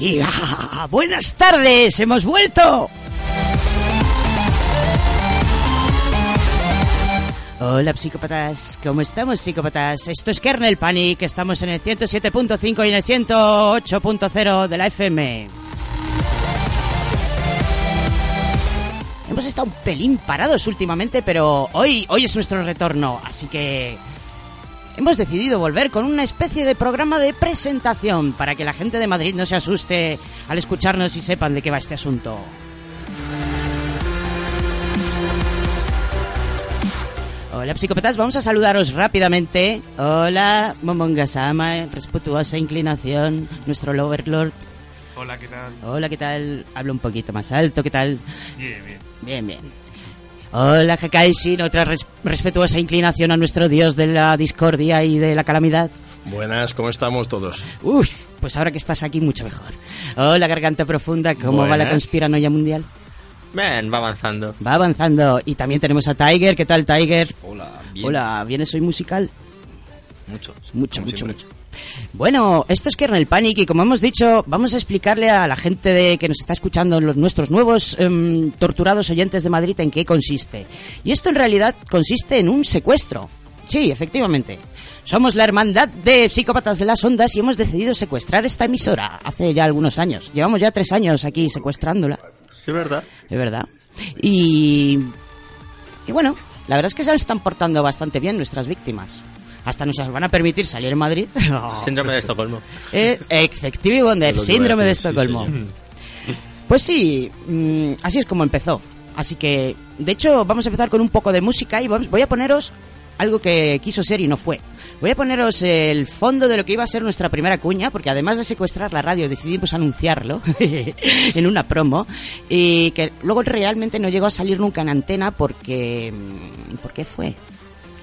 Y ah, buenas tardes, hemos vuelto. Hola psicópatas, ¿cómo estamos psicópatas? Esto es Kernel Panic, estamos en el 107.5 y en el 108.0 de la FM. Hemos estado un pelín parados últimamente, pero hoy, hoy es nuestro retorno, así que hemos decidido volver con una especie de programa de presentación para que la gente de Madrid no se asuste al escucharnos y sepan de qué va este asunto. Hola psicópatas, vamos a saludaros rápidamente. Hola, Momongasama, respetuosa inclinación, nuestro Loverlord. Hola, ¿qué tal? Hola, ¿qué tal? Hablo un poquito más alto, ¿qué tal? Bien, bien. Bien, bien. Hola, Hakaishin, otra res respetuosa inclinación a nuestro dios de la discordia y de la calamidad. Buenas, ¿cómo estamos todos? Uy, pues ahora que estás aquí, mucho mejor. Hola, Garganta Profunda, ¿cómo Buenas. va la conspiranoia mundial? Bien, va avanzando. Va avanzando. Y también tenemos a Tiger. ¿Qué tal, Tiger? Hola, bien. Hola, ¿vienes hoy musical? Mucho. Mucho, mucho, siempre. mucho. Bueno, esto es Kernel Panic y como hemos dicho, vamos a explicarle a la gente de, que nos está escuchando, los nuestros nuevos em, torturados oyentes de Madrid, en qué consiste. Y esto en realidad consiste en un secuestro. Sí, efectivamente. Somos la hermandad de psicópatas de las ondas y hemos decidido secuestrar esta emisora hace ya algunos años. Llevamos ya tres años aquí secuestrándola. Sí, verdad. Es verdad. Y. Y bueno, la verdad es que se están portando bastante bien nuestras víctimas. Hasta nos van a permitir salir en Madrid. Síndrome de Estocolmo. Eh, Effective Wonder, síndrome de sí, Estocolmo. Pues sí, mm, así es como empezó. Así que, de hecho, vamos a empezar con un poco de música y voy a poneros algo que quiso ser y no fue. Voy a poneros el fondo de lo que iba a ser nuestra primera cuña, porque además de secuestrar la radio decidimos anunciarlo en una promo y que luego realmente no llegó a salir nunca en antena porque... mm, ¿Por qué fue?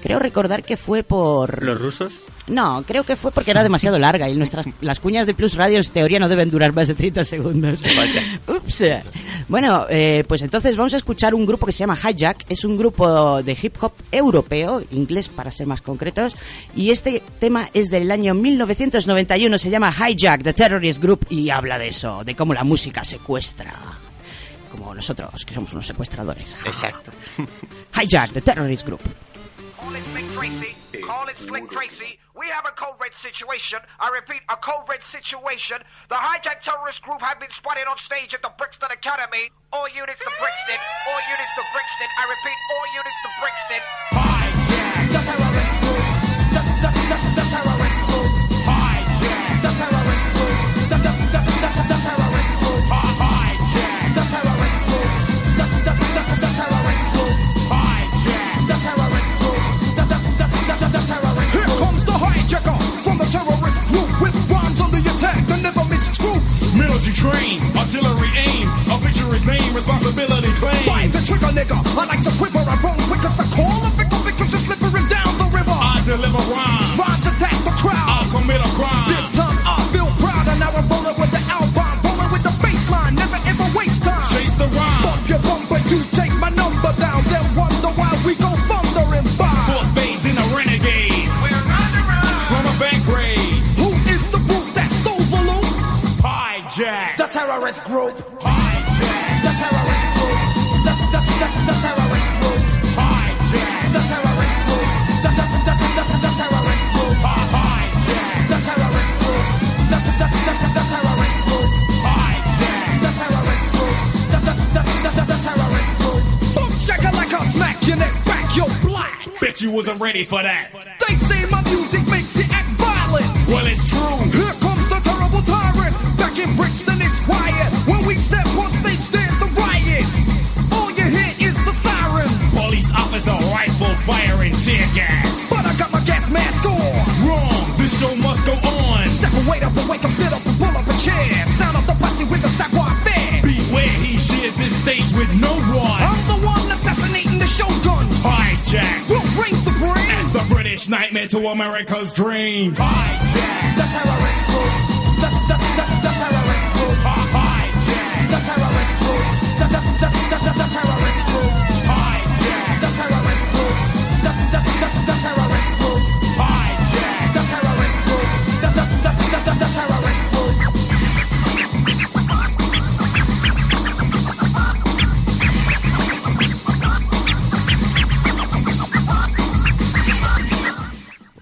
Creo recordar que fue por... ¿Los rusos? No, creo que fue porque era demasiado larga y nuestras las cuñas de Plus Radio en teoría no deben durar más de 30 segundos. Ups. Bueno, eh, pues entonces vamos a escuchar un grupo que se llama Hijack. Es un grupo de hip hop europeo, inglés para ser más concretos. Y este tema es del año 1991. Se llama Hijack, The Terrorist Group. Y habla de eso, de cómo la música secuestra. Como nosotros, que somos unos secuestradores. Exacto. Hijack, The Terrorist Group. Call it Slick Tracy. Call it Slick Tracy. We have a code red situation. I repeat, a code red situation. The hijack terrorist group have been spotted on stage at the Brixton Academy. All units to Brixton. All units to Brixton. I repeat, all units to Brixton. Hijack the terrorist group. Terrorist group with rhymes on the attack that never miss troops. Military train, artillery aim, A obituary's name, responsibility claim. By the trigger nigga, I like to quiver. I roll quick as I call a pickle because you're slipping down the river. I deliver rhymes. Rhymes attack the crowd. I'll commit a crime. This terrorist group. Hijack. The terrorist group. The, the, the, the terrorist group. Hijack. The terrorist group. The, the, the, the, the terrorist group. Hijack. The terrorist group. The, the, the, the, the terrorist group. Hijack. The terrorist group. The, the, the, the, the, the terrorist group. Boom checker like I'll smack your neck back. You're black. Bet you wasn't ready for that. They say my music makes you act violent. Well, it's true. Here comes the terrible tyrant. Back in bricks, the nigga quiet. When we step on stage, there's a riot. All you hear is the sirens. Police officer rifle firing tear gas. But I got my gas mask on. Wrong. This show must go on. Separate up and wake up, sit up and pull up a chair. Sound up the posse with the savoir faire. Beware, he shares this stage with no one. I'm the one assassinating the shogun. Hijack. We'll reign supreme. As the British nightmare to America's dreams. Hijack. The terrorist crew. The, the, the, the terrorist crew. Hijack. The terrorist crew. The, the, the, the, the, the terrorist crew. Hijack. The terrorist crew. The, the, the, the terrorist crew. Hijack. The terrorist crew. The, the, the, the, the, the terrorist crew.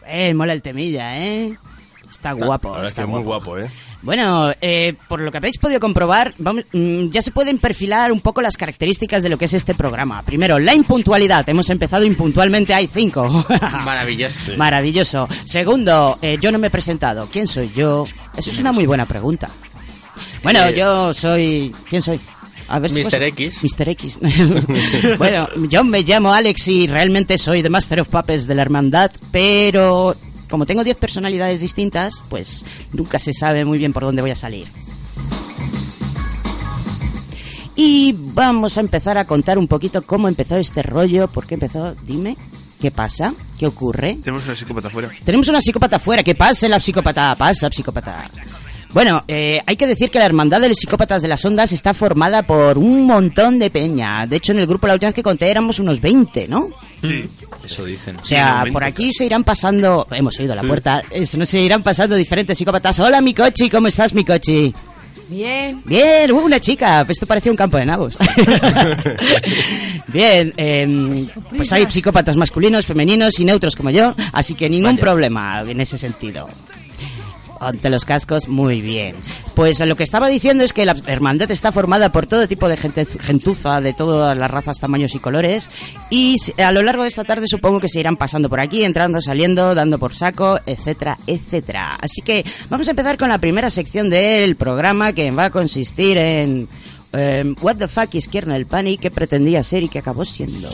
Eh, mola el temilla, ¿eh? Está guapo. Es está que muy guapo, ¿eh? Bueno, eh, por lo que habéis podido comprobar, vamos- mm, ya se pueden perfilar un poco las características de lo que es este programa. Primero, la impuntualidad. Hemos empezado impuntualmente, hay cinco. Maravilloso. Maravilloso. Segundo, eh, yo no me he presentado. ¿Quién soy yo? Eso es una muy buena pregunta. Bueno, Eh, yo soy... ¿Quién soy? A ver si Mr. puedo- X. Mr. X. bueno, yo me llamo Alex y realmente soy The Master of Puppets de la Hermandad, pero como tengo 10 personalidades distintas, pues nunca se sabe muy bien por dónde voy a salir. Y vamos a empezar a contar un poquito cómo empezó este rollo, por qué empezó, dime, ¿qué pasa? ¿Qué ocurre? Tenemos una psicópata afuera. Tenemos una psicópata afuera, que pase la psicópata, pasa psicópata. Bueno, eh, hay que decir que la Hermandad de los Psicópatas de las Ondas está formada por un montón de peña. De hecho, en el grupo la última vez que conté éramos unos 20, ¿no? Sí. Eso dicen. O sea, por aquí se irán pasando, hemos oído a la puerta, eso, no se irán pasando diferentes psicópatas. Hola, mi cochi, ¿cómo estás, mi cochi? Bien. Bien, uh, una chica, esto parecía un campo de nabos. Bien, em, pues hay psicópatas masculinos, femeninos y neutros como yo, así que ningún Vaya. problema en ese sentido. Ante los cascos, muy bien. Pues lo que estaba diciendo es que la hermandad está formada por todo tipo de gente, gentuza, de todas las razas, tamaños y colores. Y a lo largo de esta tarde supongo que se irán pasando por aquí, entrando, saliendo, dando por saco, etcétera, etcétera. Así que vamos a empezar con la primera sección del programa que va a consistir en... em, What the fuck is Kernel Panic? ¿Qué pretendía ser y qué acabó siendo?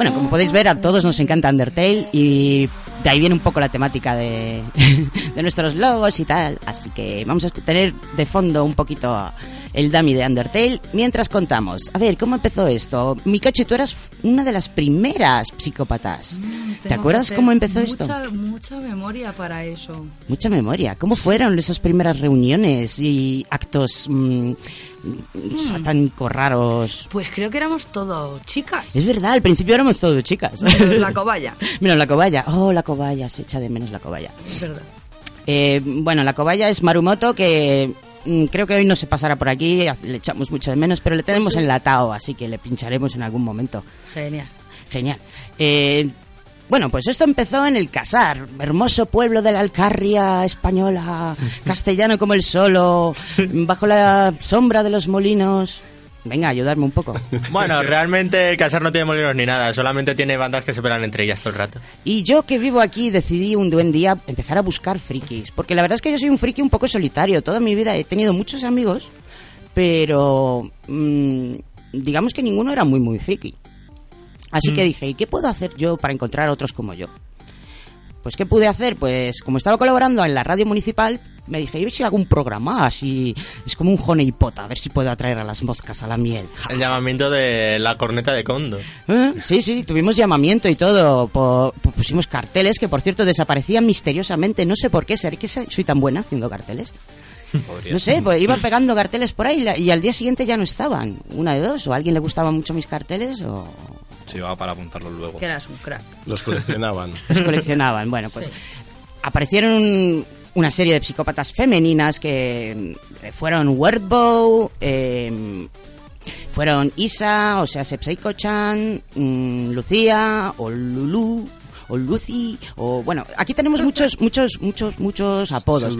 Bueno, como podéis ver, a todos nos encanta Undertale y de ahí viene un poco la temática de, de nuestros logos y tal. Así que vamos a tener de fondo un poquito el dummy de Undertale mientras contamos. A ver, ¿cómo empezó esto? Mikachi, tú eras una de las primeras psicópatas. ¿Te Mm, Tengo acuerdas cómo empezó esto? mucha, Mucha memoria para eso. Mucha memoria. ¿Cómo fueron esas primeras reuniones y actos mm, satánicos raros? Pues creo que éramos todos chicas. Es verdad, al principio éramos todos chicas. Menos la cobaya. Menos la cobaya. Oh, la cobaya, se echa de menos la cobaya. Es verdad. Eh, bueno, la cobaya es Marumoto, que creo que hoy no se pasará por aquí, le echamos mucho de menos, pero le tenemos Pues sí. enlatado, así que le pincharemos en algún momento. Genial. Genial. Eh, bueno, pues esto empezó en el Casar, hermoso pueblo de la Alcarria española, castellano como el solo, bajo la sombra de los molinos. Venga, ayudarme un poco. Bueno, realmente Casar no tiene molinos ni nada, solamente tiene bandas que se pelan entre ellas todo el rato. Y yo que vivo aquí decidí un buen día empezar a buscar frikis. Porque la verdad es que yo soy un friki un poco solitario. Toda mi vida he tenido muchos amigos, pero mm, digamos que ninguno era muy, muy friki. Así que dije, ¿y qué puedo hacer yo para encontrar otros como yo? Pues, ¿qué pude hacer? Pues, como estaba colaborando en la radio municipal, me dije, ¿y si hago un programa así? Es como un honey pot, a ver si puedo atraer a las moscas a la miel. El llamamiento de la corneta de Condo. ¿Eh? Sí, sí, tuvimos llamamiento y todo. po- pusimos carteles que, por cierto, desaparecían misteriosamente. No sé por qué, ¿será que soy tan buena haciendo carteles? No sé, pues iba pegando carteles por ahí y al día siguiente ya no estaban. Una de dos, o a alguien le gustaban mucho mis carteles o Se iba para apuntarlos luego. Que eras un crack. Los coleccionaban. los coleccionaban. Bueno, pues aparecieron una serie de psicópatas femeninas que eh, fueron Wordbow, eh, fueron Isa, o sea, Sepseiko-chan, mm, Lucía, o Lulu, o Lucy, o bueno, aquí tenemos muchos, muchos, muchos, muchos apodos.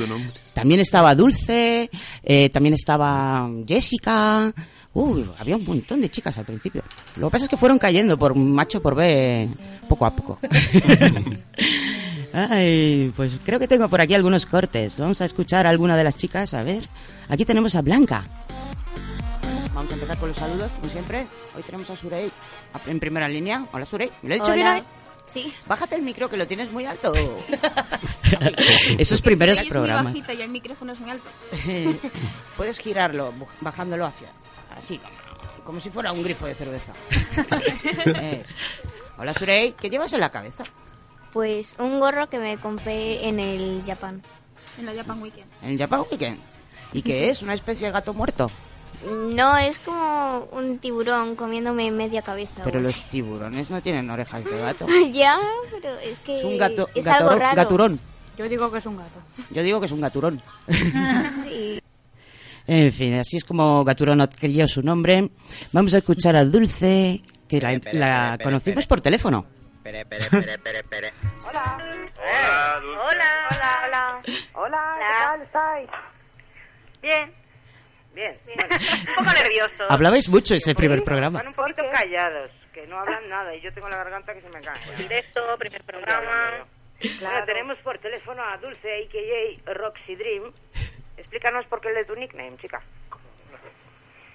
También estaba Dulce, eh, también estaba Jessica, Uy, había un montón de chicas al principio. Lo que pasa es que fueron cayendo por macho por B poco a poco. Ay, pues creo que tengo por aquí algunos cortes. Vamos a escuchar a alguna de las chicas. A ver, aquí tenemos a Blanca. Vamos a empezar con los saludos, como siempre. Hoy tenemos a Surey en primera línea. Hola, Surey. ¿Me lo he dicho Hola. bien hoy? Sí. Bájate el micro, que lo tienes muy alto. Esos primeros programas. muy bajita y el micrófono es muy alto. Puedes girarlo, bajándolo hacia. Así, como, como si fuera un grifo de cerveza. Eso. Hola, Surey. ¿Qué llevas en la cabeza? Pues un gorro que me compré en el Japan. En la Japan Weekend. En el Japan Weekend. ¿Y qué Sí. es? ¿Una especie de gato muerto? No, es como un tiburón comiéndome media cabeza. Pero o los tiburones no tienen orejas de gato. ya, pero es que Es un gato, es algo raro. gaturón. Yo digo que es un gato. Yo digo que es un gaturón. Sí. En fin, así es como Gaturón adquirió su nombre. Vamos a escuchar a Dulce, que la, Espere, la espere, espere, conocimos espere. por teléfono. Espere, espere, espere, espere, espere. Hola. Hola, hola, hola. Hola, ¿qué tal estáis? Bien. Bien. Bueno, un poco nerviosos. Hablabais mucho ese primer programa. Están un poquito callados, que no hablan nada y yo tengo la garganta que se me cae. Directo, primer programa. Bueno, tenemos por teléfono a Dulce, a.k.a. Roxy Dream. Explícanos por qué el de tu nickname, chica.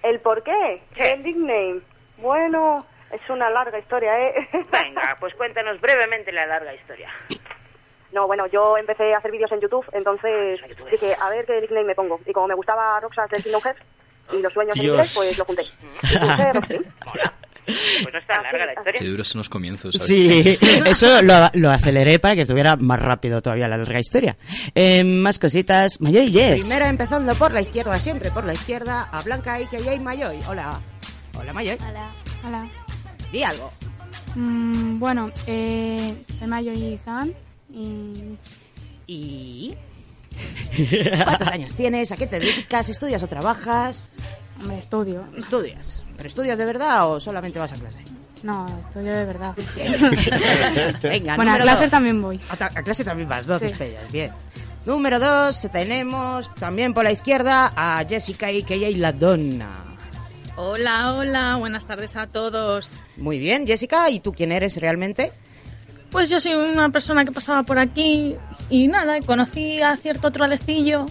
¿El por qué? El nickname. Bueno, es una larga historia, ¿eh? Venga, pues cuéntanos brevemente la larga historia. No, bueno, yo empecé a hacer vídeos en YouTube, entonces dije, a ver qué nickname me pongo. Y como me gustaba Roxas del Kingdom Hearts y los sueños en inglés, pues lo junté. Y puse Roxy. Pues no está larga la historia. Qué duros son los comienzos. ¿sabes? Sí, eso lo, lo aceleré para que estuviera más rápido todavía la larga historia. Eh, más cositas. Mayoy Yes. Primera empezando por la izquierda, siempre por la izquierda, a Blanca y que hay Mayoy. Hola. Hola Mayoy. Hola. Hola. Di algo. Mm, bueno, eh, soy Mayoi Zan y... ¿Y? ¿Cuántos años tienes? ¿A qué te dedicas? ¿Estudias o trabajas? Hombre, estudio. ¿Estudias? ¿Pero estudias de verdad o solamente vas a clase? No, estudio de verdad. Venga, bueno, a clase dos. también voy. A, clase también vas, dos Sí. estrellas, bien. Número dos, tenemos también por la izquierda a Jessica y que la donna. Hola, hola, buenas tardes a todos. Muy bien, Jessica, ¿y tú quién eres realmente? Pues yo soy una persona que pasaba por aquí y nada, conocí a cierto trolecillo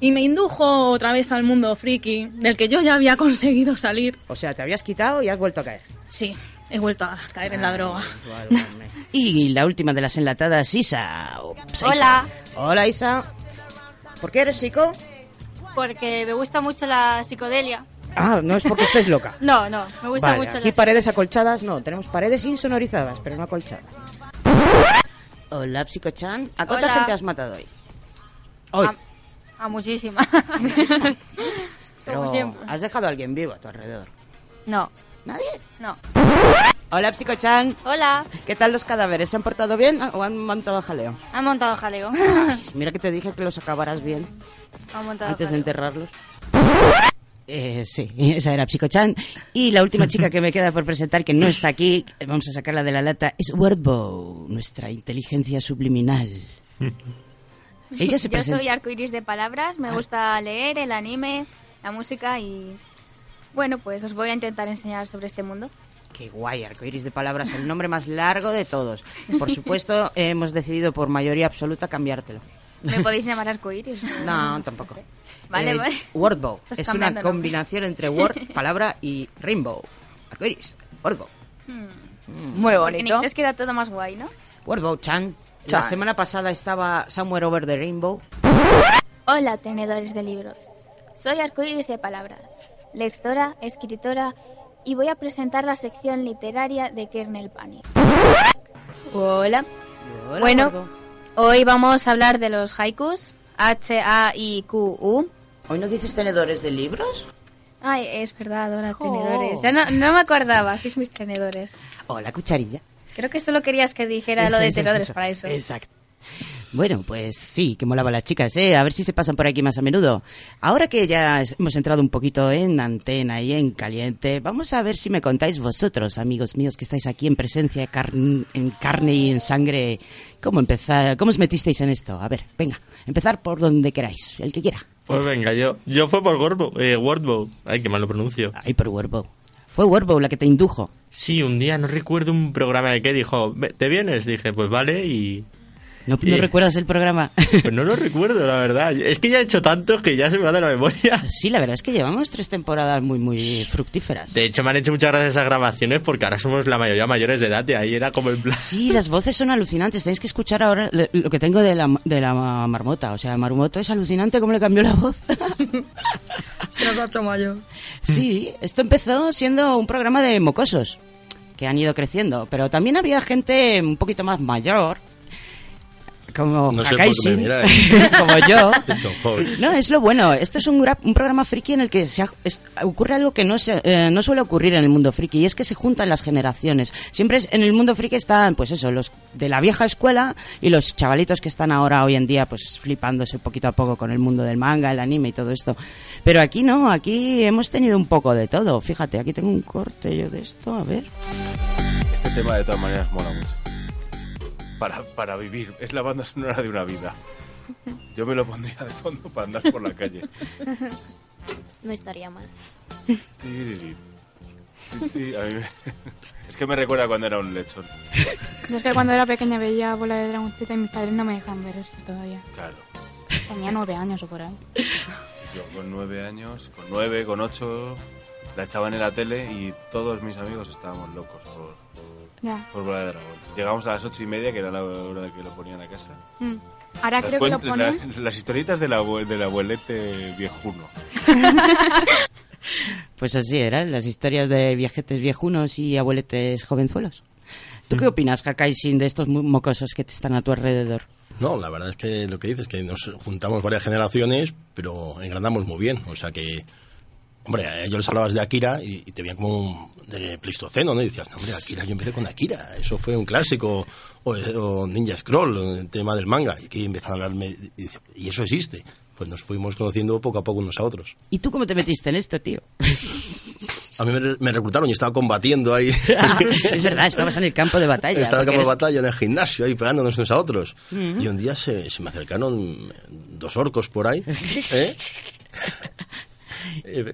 y me indujo otra vez al mundo friki, del que yo ya había conseguido salir. O sea, te habías quitado y has vuelto a caer. Sí, he vuelto a caer en la droga. Y la última de las enlatadas, Isa. Ups, ahí Hola. Hola, Isa. ¿Por qué eres chico? Porque me gusta mucho la psicodelia. Ah, no es porque estés loca. No, no, me gusta Vale, mucho aquí la paredes acolchadas, no, tenemos paredes insonorizadas, pero no acolchadas. Hola, Psicochan. ¿A cuánta Hola. gente has matado hoy? Hoy. A, a muchísima. pero como siempre. has dejado a alguien vivo a tu alrededor. No. ¿Nadie? No. Hola, Psicochan. Hola. ¿Qué tal los cadáveres? ¿Se han portado bien o han montado jaleo? Han montado jaleo. Mira que te dije que los acabarás bien Han montado antes de enterrarlos. Eh, sí, esa era Psicochan. Y la última chica que me queda por presentar, que no está aquí, vamos a sacarla de la lata, es Wordbow, nuestra inteligencia subliminal. Ella se Yo presenta. soy arcoiris de palabras, me gusta leer, el anime, la música y... Bueno, pues os voy a intentar enseñar sobre este mundo. Qué guay, arcoiris de palabras, el nombre más largo de todos. Por supuesto, hemos decidido por mayoría absoluta cambiártelo. ¿Me podéis llamar arcoiris? No, tampoco. Vale, Eh, vale. Wordbow. Estás Es una combinación entre word, palabra y rainbow. Arcoiris. Wordbow. Muy bonito. En inglés queda todo más guay, ¿no? Wordbow Chan. La semana pasada estaba Somewhere Over the Rainbow. Hola, tenedores de libros. Soy arcoiris de palabras, lectora, escritora y voy a presentar la sección literaria de Kernel Panic. Hola. Hola, bueno, hoy vamos a hablar de los haikus. H-A-I-Q-U. ¿Hoy no dices tenedores de libros? Ay, es verdad, hola, tenedores. Ya no, no me acordaba, sois mis tenedores. Hola, cucharilla. Creo que solo querías que dijera Eso, lo de para eso. Exacto. Bueno, pues sí, que molaba las chicas, ¿eh? A ver si se pasan por aquí más a menudo. Ahora que ya hemos entrado un poquito en antena y en caliente, vamos a ver si me contáis vosotros, amigos míos, que estáis aquí en presencia, carn- en carne y en sangre, cómo empezar, cómo os metisteis en esto. A ver, venga, empezar por donde queráis, el que quiera. Pues venga, yo, yo fue por Wordbow, eh, Wordbow. Ay, qué mal lo pronuncio. Ay, por Wordbow. Fue Wordbow la que te indujo. Sí, un día no recuerdo un programa de que dijo, "Ve- ¿te vienes? Dije, pues vale, y... ¿No, no y- recuerdas el programa? Pues no lo recuerdo, la verdad. Es que ya he hecho tantos que ya se me va de la memoria. Sí, la verdad es que llevamos tres temporadas muy, muy fructíferas. De hecho, me han hecho muchas gracias esas grabaciones porque ahora somos la mayoría mayores de edad y ahí era como en plan... Sí, las voces son alucinantes. Tenéis que escuchar ahora lo que tengo de la, de la marmota. O sea, marmoto es alucinante cómo le cambió la voz. Se nos ha hecho mayor. Sí, esto empezó siendo un programa de mocosos que han ido creciendo, pero también había gente un poquito más mayor, como No sé por qué me Hakaisin, miráis. como yo. No, es lo bueno. Esto es un, gra- un programa friki en el que se ha- es- ocurre algo que no, se, eh, no suele ocurrir en el mundo friki, y es que se juntan las generaciones. Siempre es- en el mundo friki están, pues eso, los de la vieja escuela y los chavalitos que están ahora, hoy en día, pues flipándose poquito a poco con el mundo del manga, el anime y todo esto. Pero aquí no, aquí hemos tenido un poco de todo. Fíjate, aquí tengo un corte yo de esto, a ver. Este tema de todas maneras mola mucho. Para, para vivir, es la banda sonora de una vida. Yo me lo pondría de fondo para andar por la calle. No estaría mal. Tiriri. Sí, a mí me- Es que me recuerda cuando era un lechón. Yo es que cuando era pequeña veía bola de dragoncita y mis padres no me dejan ver eso todavía. Claro. Tenía nueve años o por ahí. Yo con nueve años, con nueve, con ocho, la echaban en la tele y todos mis amigos estábamos locos por, Ya. por Bola de Dragón. Llegamos a las ocho y media, que era la hora de que lo ponían a casa. Mm. Ahora Las creo que lo ponen. la- las historietas del, abue- del abuelete viejuno. Pues así eran las historias de viejetes viejunos y abueletes jovenzuelos. ¿Tú qué opinas, Hakaisin, de estos mocosos que te están a tu alrededor? No, la verdad es que lo que dices es que nos juntamos varias generaciones, pero engrandamos muy bien. O sea que, hombre, a ellos les hablabas de Akira y, y te veían como un, de Pleistoceno, ¿no? Y decías, no, hombre, Akira, yo empecé con Akira, eso fue un clásico. O, o Ninja Scroll, el tema del manga. Y que empezaron a hablarme, y, ¿y eso existe? Pues nos fuimos conociendo poco a poco unos a otros. ¿Y tú cómo te metiste en esto, tío? A mí me, me reclutaron y estaba combatiendo ahí. es verdad, estabas en el campo de batalla. Estaba en el campo de eres- batalla, en el gimnasio, ahí pegándonos unos a otros. Mm. Y un día se, se me acercaron dos orcos por ahí, ¿eh?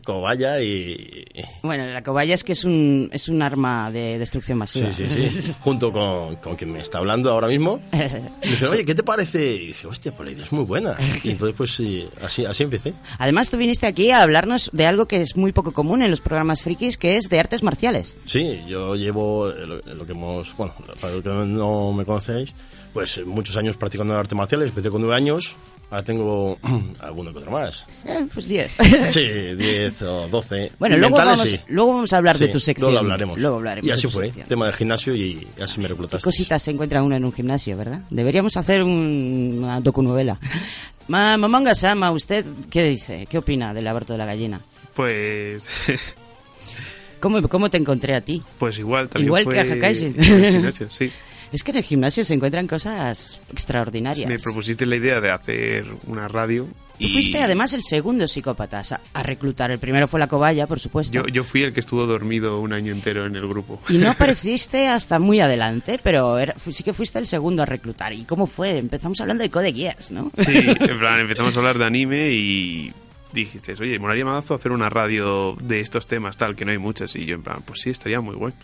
Cobaya y... Bueno, la cobaya es que es un, es un arma de destrucción masiva. Sí, sí, sí. Junto con, con quien me está hablando ahora mismo. Me dijeron, oye, ¿qué te parece? Y dije, hostia, pues la idea es muy buena. Y entonces, pues sí, así, así empecé. Además, tú viniste aquí a hablarnos de algo que es muy poco común en los programas frikis, que es de artes marciales. Sí, yo llevo eh, lo, lo que hemos, bueno, para los que no me conocéis, pues muchos años practicando artes marciales, empecé con nueve años, ahora tengo alguno que otro más. Eh, pues 10. Sí, 10 o 12. Bueno, luego vamos, sí. luego vamos a hablar de Sí, tu sección. Luego lo hablaremos. Luego hablaremos Y de así fue, sección. tema del gimnasio y así me ¿Qué reclutaste. cositas se encuentra uno en un gimnasio, verdad? Deberíamos hacer un- una docunovela. Ma- Momonga Sama, ¿usted qué dice? ¿Qué opina del aborto de la gallina? Pues. ¿Cómo, cómo te encontré a ti? Pues igual, también. Igual fue que a gimnasio, sí. Es que en el gimnasio se encuentran cosas extraordinarias. Me propusiste la idea de hacer una radio. Tú Y fuiste además el segundo psicópata a, reclutar. El primero fue la cobaya, por supuesto. Yo, yo fui el que estuvo dormido un año entero en el grupo. Y no apareciste hasta muy adelante, pero era- sí que fuiste el segundo a reclutar. ¿Y cómo fue? Empezamos hablando de Code Geass, ¿no? Sí, en plan, empezamos a hablar de anime y dijiste, oye, molaría mazo hacer una radio de estos temas, tal, que no hay muchas. Y yo, en plan, pues sí, estaría muy guay.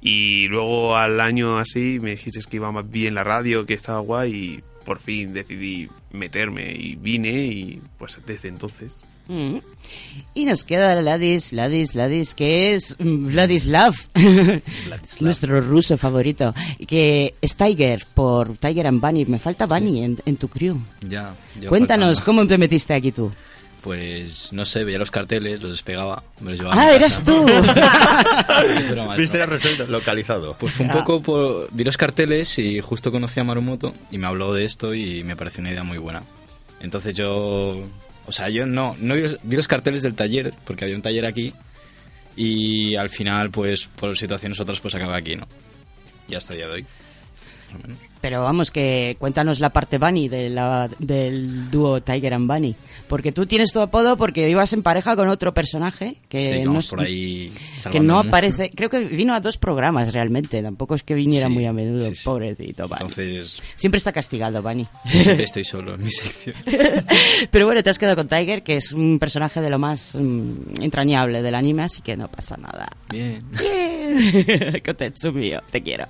Y luego al año así me dijiste que iba más bien la radio, que estaba guay y por fin decidí meterme y vine y pues desde entonces. Mm. Y nos queda Ladis, Ladis, Ladis, que es mm, Vladislav, nuestro ruso favorito, que es Tiger, por Tiger and Bunny. Me falta Bunny en, en tu crew. Ya, ya Cuéntanos. ¿cómo te metiste aquí tú? Pues no sé, veía los carteles, los despegaba, me los llevaba. ¡Ah, a mi eras casa. tú! Broma, Viste broma. la resuelta. Localizado. Pues fue un Ah. poco por. Vi los carteles y justo conocí a Marumoto y me habló de esto y me pareció una idea muy buena. Entonces yo. O sea, yo no, no vi, los, vi los carteles del taller, porque había un taller aquí y al final, pues por situaciones otras, pues acabé aquí, ¿no? Y hasta el día de hoy. Más o menos. Pero vamos, que cuéntanos la parte Bunny de la, del dúo Tiger and Bunny. Porque tú tienes tu apodo porque ibas en pareja con otro personaje que Sí, no, por ahí que no aparece. Creo que vino a dos programas realmente. Tampoco es que viniera Sí, muy a menudo, sí, pobrecito Bunny. Entonces, Siempre está castigado, Bunny. siempre estoy solo en mi sección. Pero bueno, te has quedado con Tiger, que es un personaje de lo más mm, entrañable del anime, así que no pasa nada. Bien. Bien. Kotetsu mío, te quiero.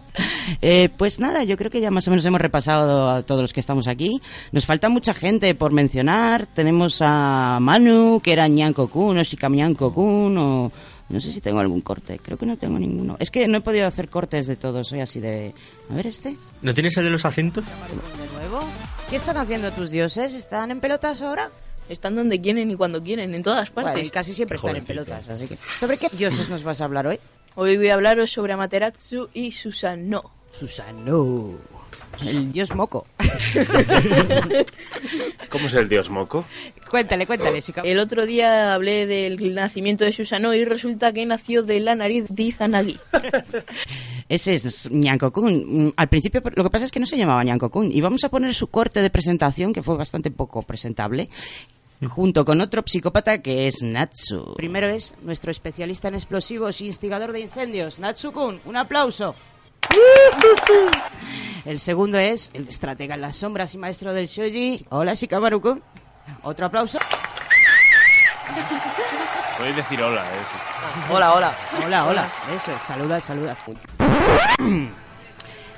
Eh, pues nada, yo creo que ya más o menos hemos repasado a todos los que estamos aquí. Nos falta mucha gente por mencionar. Tenemos a Manu, que era Nyanko Kun, o Shikamiyanko Kun, o... No sé si tengo algún corte, creo que no tengo ninguno. Es que no he podido hacer cortes de todos, soy así de... A ver este. ¿No tienes el de los acentos? De nuevo. ¿Qué están haciendo tus dioses? ¿Están en pelotas ahora? Están donde quieren y cuando quieren, en todas partes. Bueno, y casi siempre están en pelotas, así que... ¿Sobre qué dioses nos vas a hablar hoy? Hoy voy a hablaros sobre Amaterasu y Susanoo. Susanoo. El dios moco. ¿Cómo es el dios moco? cuéntale, cuéntale, Shika. El otro día hablé del nacimiento de Susanoo y resulta que nació de la nariz de Izanagi. Ese es Nyankokun. Mm, Al principio lo que pasa es que no se llamaba Nyankokun. Y vamos a poner su corte de presentación, que fue bastante poco presentable, junto con otro psicópata que es Natsu. Primero es nuestro especialista en explosivos y instigador de incendios, Natsu-kun. Un aplauso. El segundo es el estratega en las sombras y maestro del shoji. Hola, Shikamaru-kun. Otro aplauso. Podéis decir hola, eso. Hola, hola. Hola, hola. Eso es, saluda, saluda.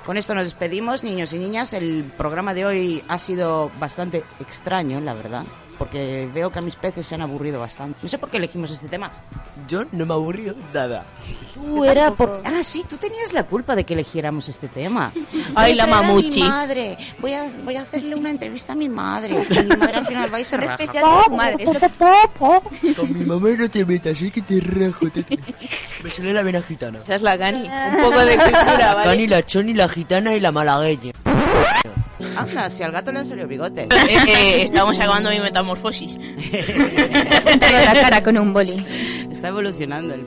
Con esto nos despedimos, niños y niñas. El programa de hoy ha sido bastante extraño, la verdad, porque veo que a mis peces se han aburrido bastante. No sé por qué elegimos este tema. Yo no me aburrido nada. Tú era por... Ah, sí, tú tenías la culpa de que eligiéramos este tema. Ay, la mamuchi. Mi madre. Voy a, voy a hacerle una entrevista a mi madre. Y mi madre al final va y se raja. especial de tu madre. Con mi mamá no te metas, es que te rajo. te- Me sale la vena gitana. Esa es la Gani. Un poco de cultura, ¿vale? Cani, la choni, la gitana y la malagueña. Anda, si al gato le han salido bigote. Eh, eh, estamos acabando mi metamorfosis. La cara con un boli. Está evolucionando el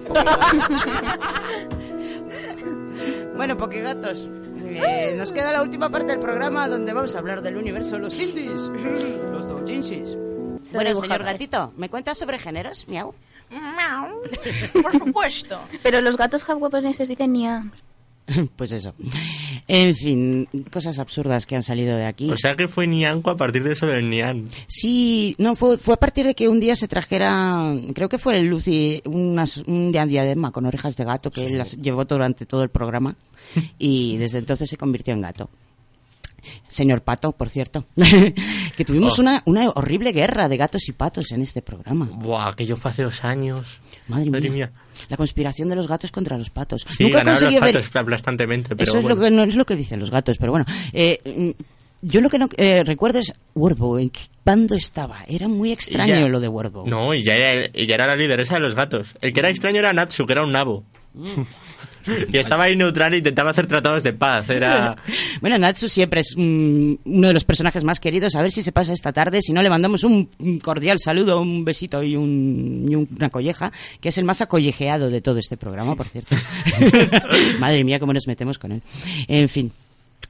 Bueno, Pokegatos, eh, nos queda la última parte del programa donde vamos a hablar del universo de los indies, los doujinshis. Bueno, señor gatito, ¿me cuentas sobre géneros? Miau. Por supuesto. Pero los gatos japoneses dicen nia. Pues eso. En fin, cosas absurdas que han salido de aquí. O sea que fue Nianco a partir de eso del Nian. Sí, no, fue, fue a partir de que un día se trajera, creo que fue el Lucy, unas, un dia- diadema con orejas de gato que él las llevó durante todo el programa y desde entonces se convirtió en gato. Señor Pato, por cierto, que tuvimos Oh. una, una horrible guerra de gatos y patos en este programa. Buah, aquello fue hace dos años. Madre, Madre mía. mía. La conspiración de los gatos contra los patos. Sí, Nunca conseguí los ver... patos aplastantemente, pero Eso es, bueno. lo que, no es lo que dicen los gatos, pero bueno. Eh, mm, yo lo que no eh, recuerdo es Wordbow, ¿en qué bando estaba? Era muy extraño Ya- lo de Wordbow. No, y ya, era, ya era la lideresa de los gatos. El que era extraño era Natsu, que era un nabo. Mm. y estaba ahí neutral e intentaba hacer tratados de paz. Era... Bueno, Natsu siempre es mm, uno de los personajes más queridos. A ver si se pasa esta tarde. Si no, le mandamos un cordial saludo, un besito y, un, y un- una colleja, que es el más acollejeado de todo este programa, por cierto. Madre mía, cómo nos metemos con él. En fin.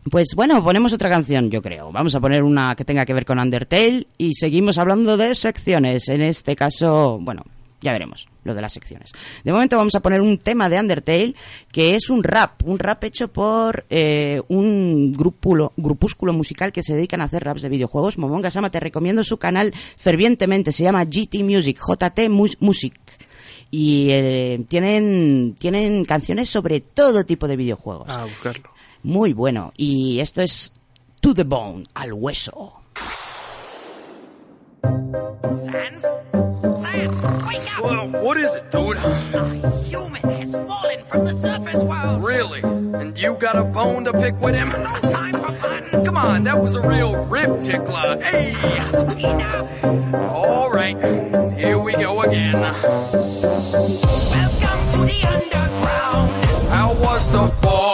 Pues bueno, ponemos otra canción, yo creo. Vamos a poner una que tenga que ver con Undertale y seguimos hablando de secciones. En este caso, bueno, ya veremos lo de las secciones. De momento vamos a poner un tema de Undertale que es un rap, un rap hecho por eh, un grupúsculo, grupúsculo musical que se dedican a hacer raps de videojuegos. Momonga Sama, te recomiendo su canal fervientemente, se llama GT Music, JT Mus- Music. Y eh, tienen, tienen canciones sobre todo tipo de videojuegos. A buscarlo. Muy bueno. Y esto es To the Bone, al hueso. Sans? Wake up! Well, what is it, dude? A human has fallen from the surface world. Really? And you got a bone to pick with him? No time for fun. Come on, that was a real rib tickler. Hey! Enough! All right, here we go again. Welcome to the underground. How was the fall?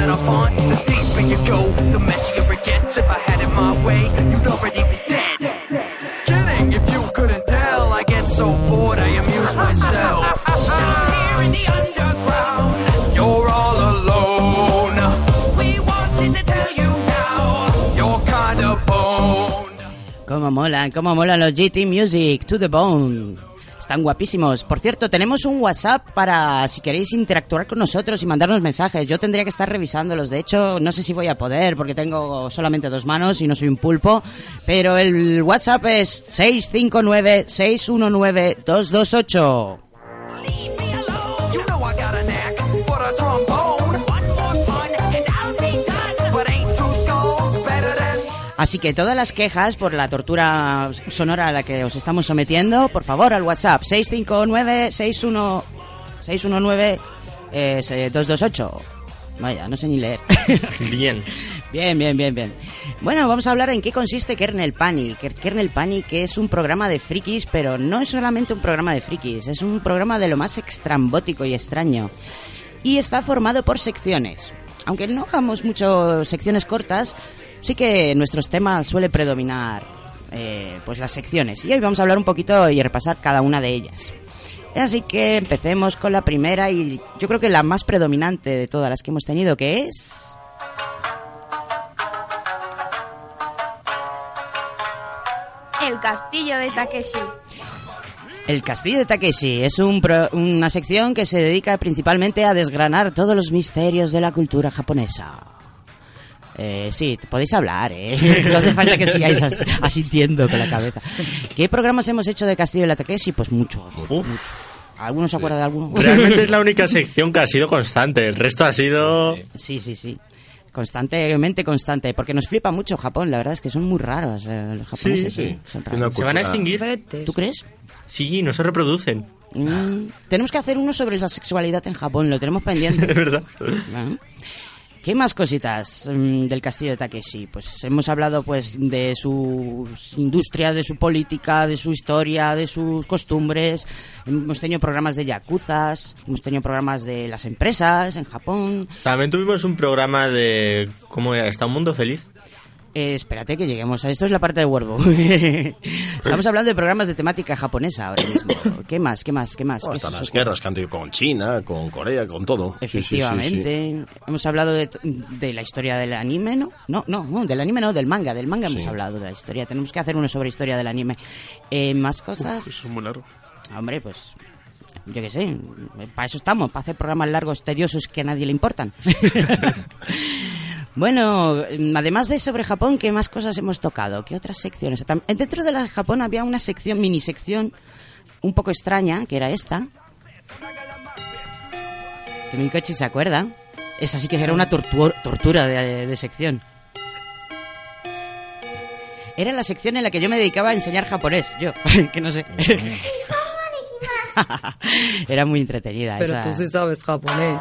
That I find. The deeper you go, the messier it gets. If I had it my way, you'd already be dead. Kidding, if you couldn't tell, I get so bored I amuse myself. Here in the underground, you're all alone. We wanted to tell you now, you're kind of bone. Cómo molan, cómo molan los GT Music, to the bone. Están guapísimos. Por cierto, tenemos un WhatsApp para si queréis interactuar con nosotros y mandarnos mensajes. Yo tendría que estar revisándolos. De hecho, no sé si voy a poder porque tengo solamente dos manos y no soy un pulpo. Pero el WhatsApp es 659-619-228. Así que todas las quejas por la tortura sonora a la que os estamos sometiendo, por favor, al WhatsApp 659-61... 619... eh, 228. Vaya, no sé ni leer. Bien. Bien, bien, bien, bien. Bueno, vamos a hablar en qué consiste Kernel Panic. Ker- Kernel Panic es un programa de frikis, pero no es solamente un programa de frikis, es un programa de lo más extrambótico y extraño. Y está formado por secciones. Aunque no hagamos mucho secciones cortas, sí que en nuestros temas suele predominar eh, pues las secciones. Y hoy vamos a hablar un poquito y repasar cada una de ellas. Así que empecemos con la primera y yo creo que la más predominante de todas las que hemos tenido, que es... El castillo de Takeshi. El Castillo de Takeshi es un pro- una sección que se dedica principalmente a desgranar todos los misterios de la cultura japonesa. Eh, sí, podéis hablar, ¿eh? No hace falta que sigáis as- asintiendo con la cabeza. ¿Qué programas hemos hecho de Castillo de Takeshi? Pues muchos. muchos. ¿Alguno se acuerda de alguno? Realmente es la única sección que ha sido constante. El resto ha sido. Sí, sí, sí. Constantemente constante, porque nos flipa mucho Japón, la verdad es que son muy raros eh, los japoneses. Sí, sí. ¿eh? Son raros. ¿Se van a extinguir? ¿Tú crees? Sí, no se reproducen. Mm, tenemos que hacer uno sobre la sexualidad en Japón, lo tenemos pendiente. Es verdad. ¿Qué más cositas mm, del castillo de Takeshi? Pues hemos hablado pues de sus industrias, de su política, de su historia, de sus costumbres. Hemos tenido programas de yakuzas, hemos tenido programas de las empresas en Japón. También tuvimos un programa de. ¿Cómo era? ¿Está un mundo feliz? Eh, espérate que lleguemos a esto, es la parte de Huervo. Estamos hablando de programas de temática japonesa ahora mismo. ¿Qué más? ¿Qué más? ¿Qué más? ¿Qué Hasta las ocurre? guerras que han tenido con China, con Corea, con todo. Sí, sí, sí, sí. Efectivamente. Hemos hablado de, de la historia del anime, ¿no? No, no, no, del anime no, del manga. Del manga hemos hablado de la historia. Tenemos que hacer uno sobre historia del anime. Eh, ¿Más cosas? Eso es muy largo. Hombre, pues yo qué sé, para eso estamos, para hacer programas largos, tediosos que a nadie le importan. bueno, además de sobre Japón, ¿qué más cosas hemos tocado? ¿Qué otras secciones? Tam- Dentro de la de Japón había una sección, mini sección, un poco extraña, que era esta. Que Mikochi se acuerda. Esa sí que era una tortu- tortura de, de sección. Era la sección en la que yo me dedicaba a enseñar japonés, yo, que no sé. Era muy entretenida. Pero esa. tú sí sabes japonés.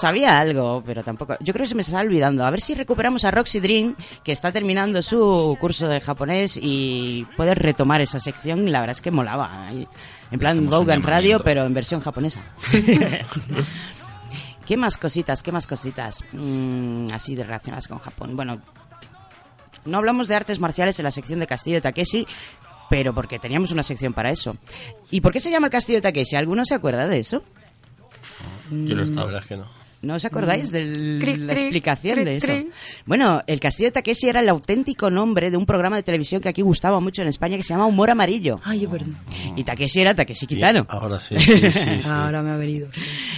Sabía algo, pero tampoco. Yo creo que se me está olvidando. A ver si recuperamos a Roxy Dream, que está terminando su curso de japonés y puede retomar esa sección. Y la verdad es que molaba. Ahí, En plan Vaughan Radio, pero en versión japonesa. ¿Qué más cositas? ¿Qué más cositas? Mm, así de relacionadas con Japón. Bueno, no hablamos de artes marciales en la sección de Castillo de Takeshi, pero porque teníamos una sección para eso. ¿Y por qué se llama Castillo de Takeshi? ¿Alguno se acuerda de eso? Yo no estaba. La verdad es que no. ¿No os acordáis de Cri, la explicación de eso? Bueno, el Castillo de Takeshi era el auténtico nombre de un programa de televisión que aquí gustaba mucho en España que se llama Humor Amarillo. Ay, es verdad. Y Takeshi era Takeshi Kitano. Ahora sí, sí, sí. sí. Ahora me ha venido.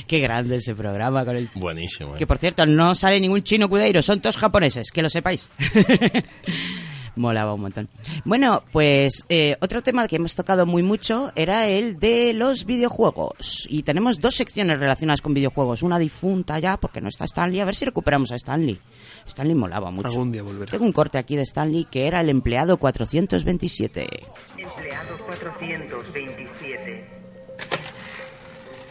Qué grande ese programa con el... Buenísimo. ¿eh? Que por cierto, no sale ningún chino cudeiro, son todos japoneses, que lo sepáis. Molaba un montón. Bueno, pues eh, otro tema que hemos tocado muy mucho era el de los videojuegos. Y tenemos dos secciones relacionadas con videojuegos. Una difunta ya, porque no está Stanley. A ver si recuperamos a Stanley. Stanley molaba mucho. Algún día volverá. Tengo un corte aquí de Stanley que era el empleado 427. Empleado 427.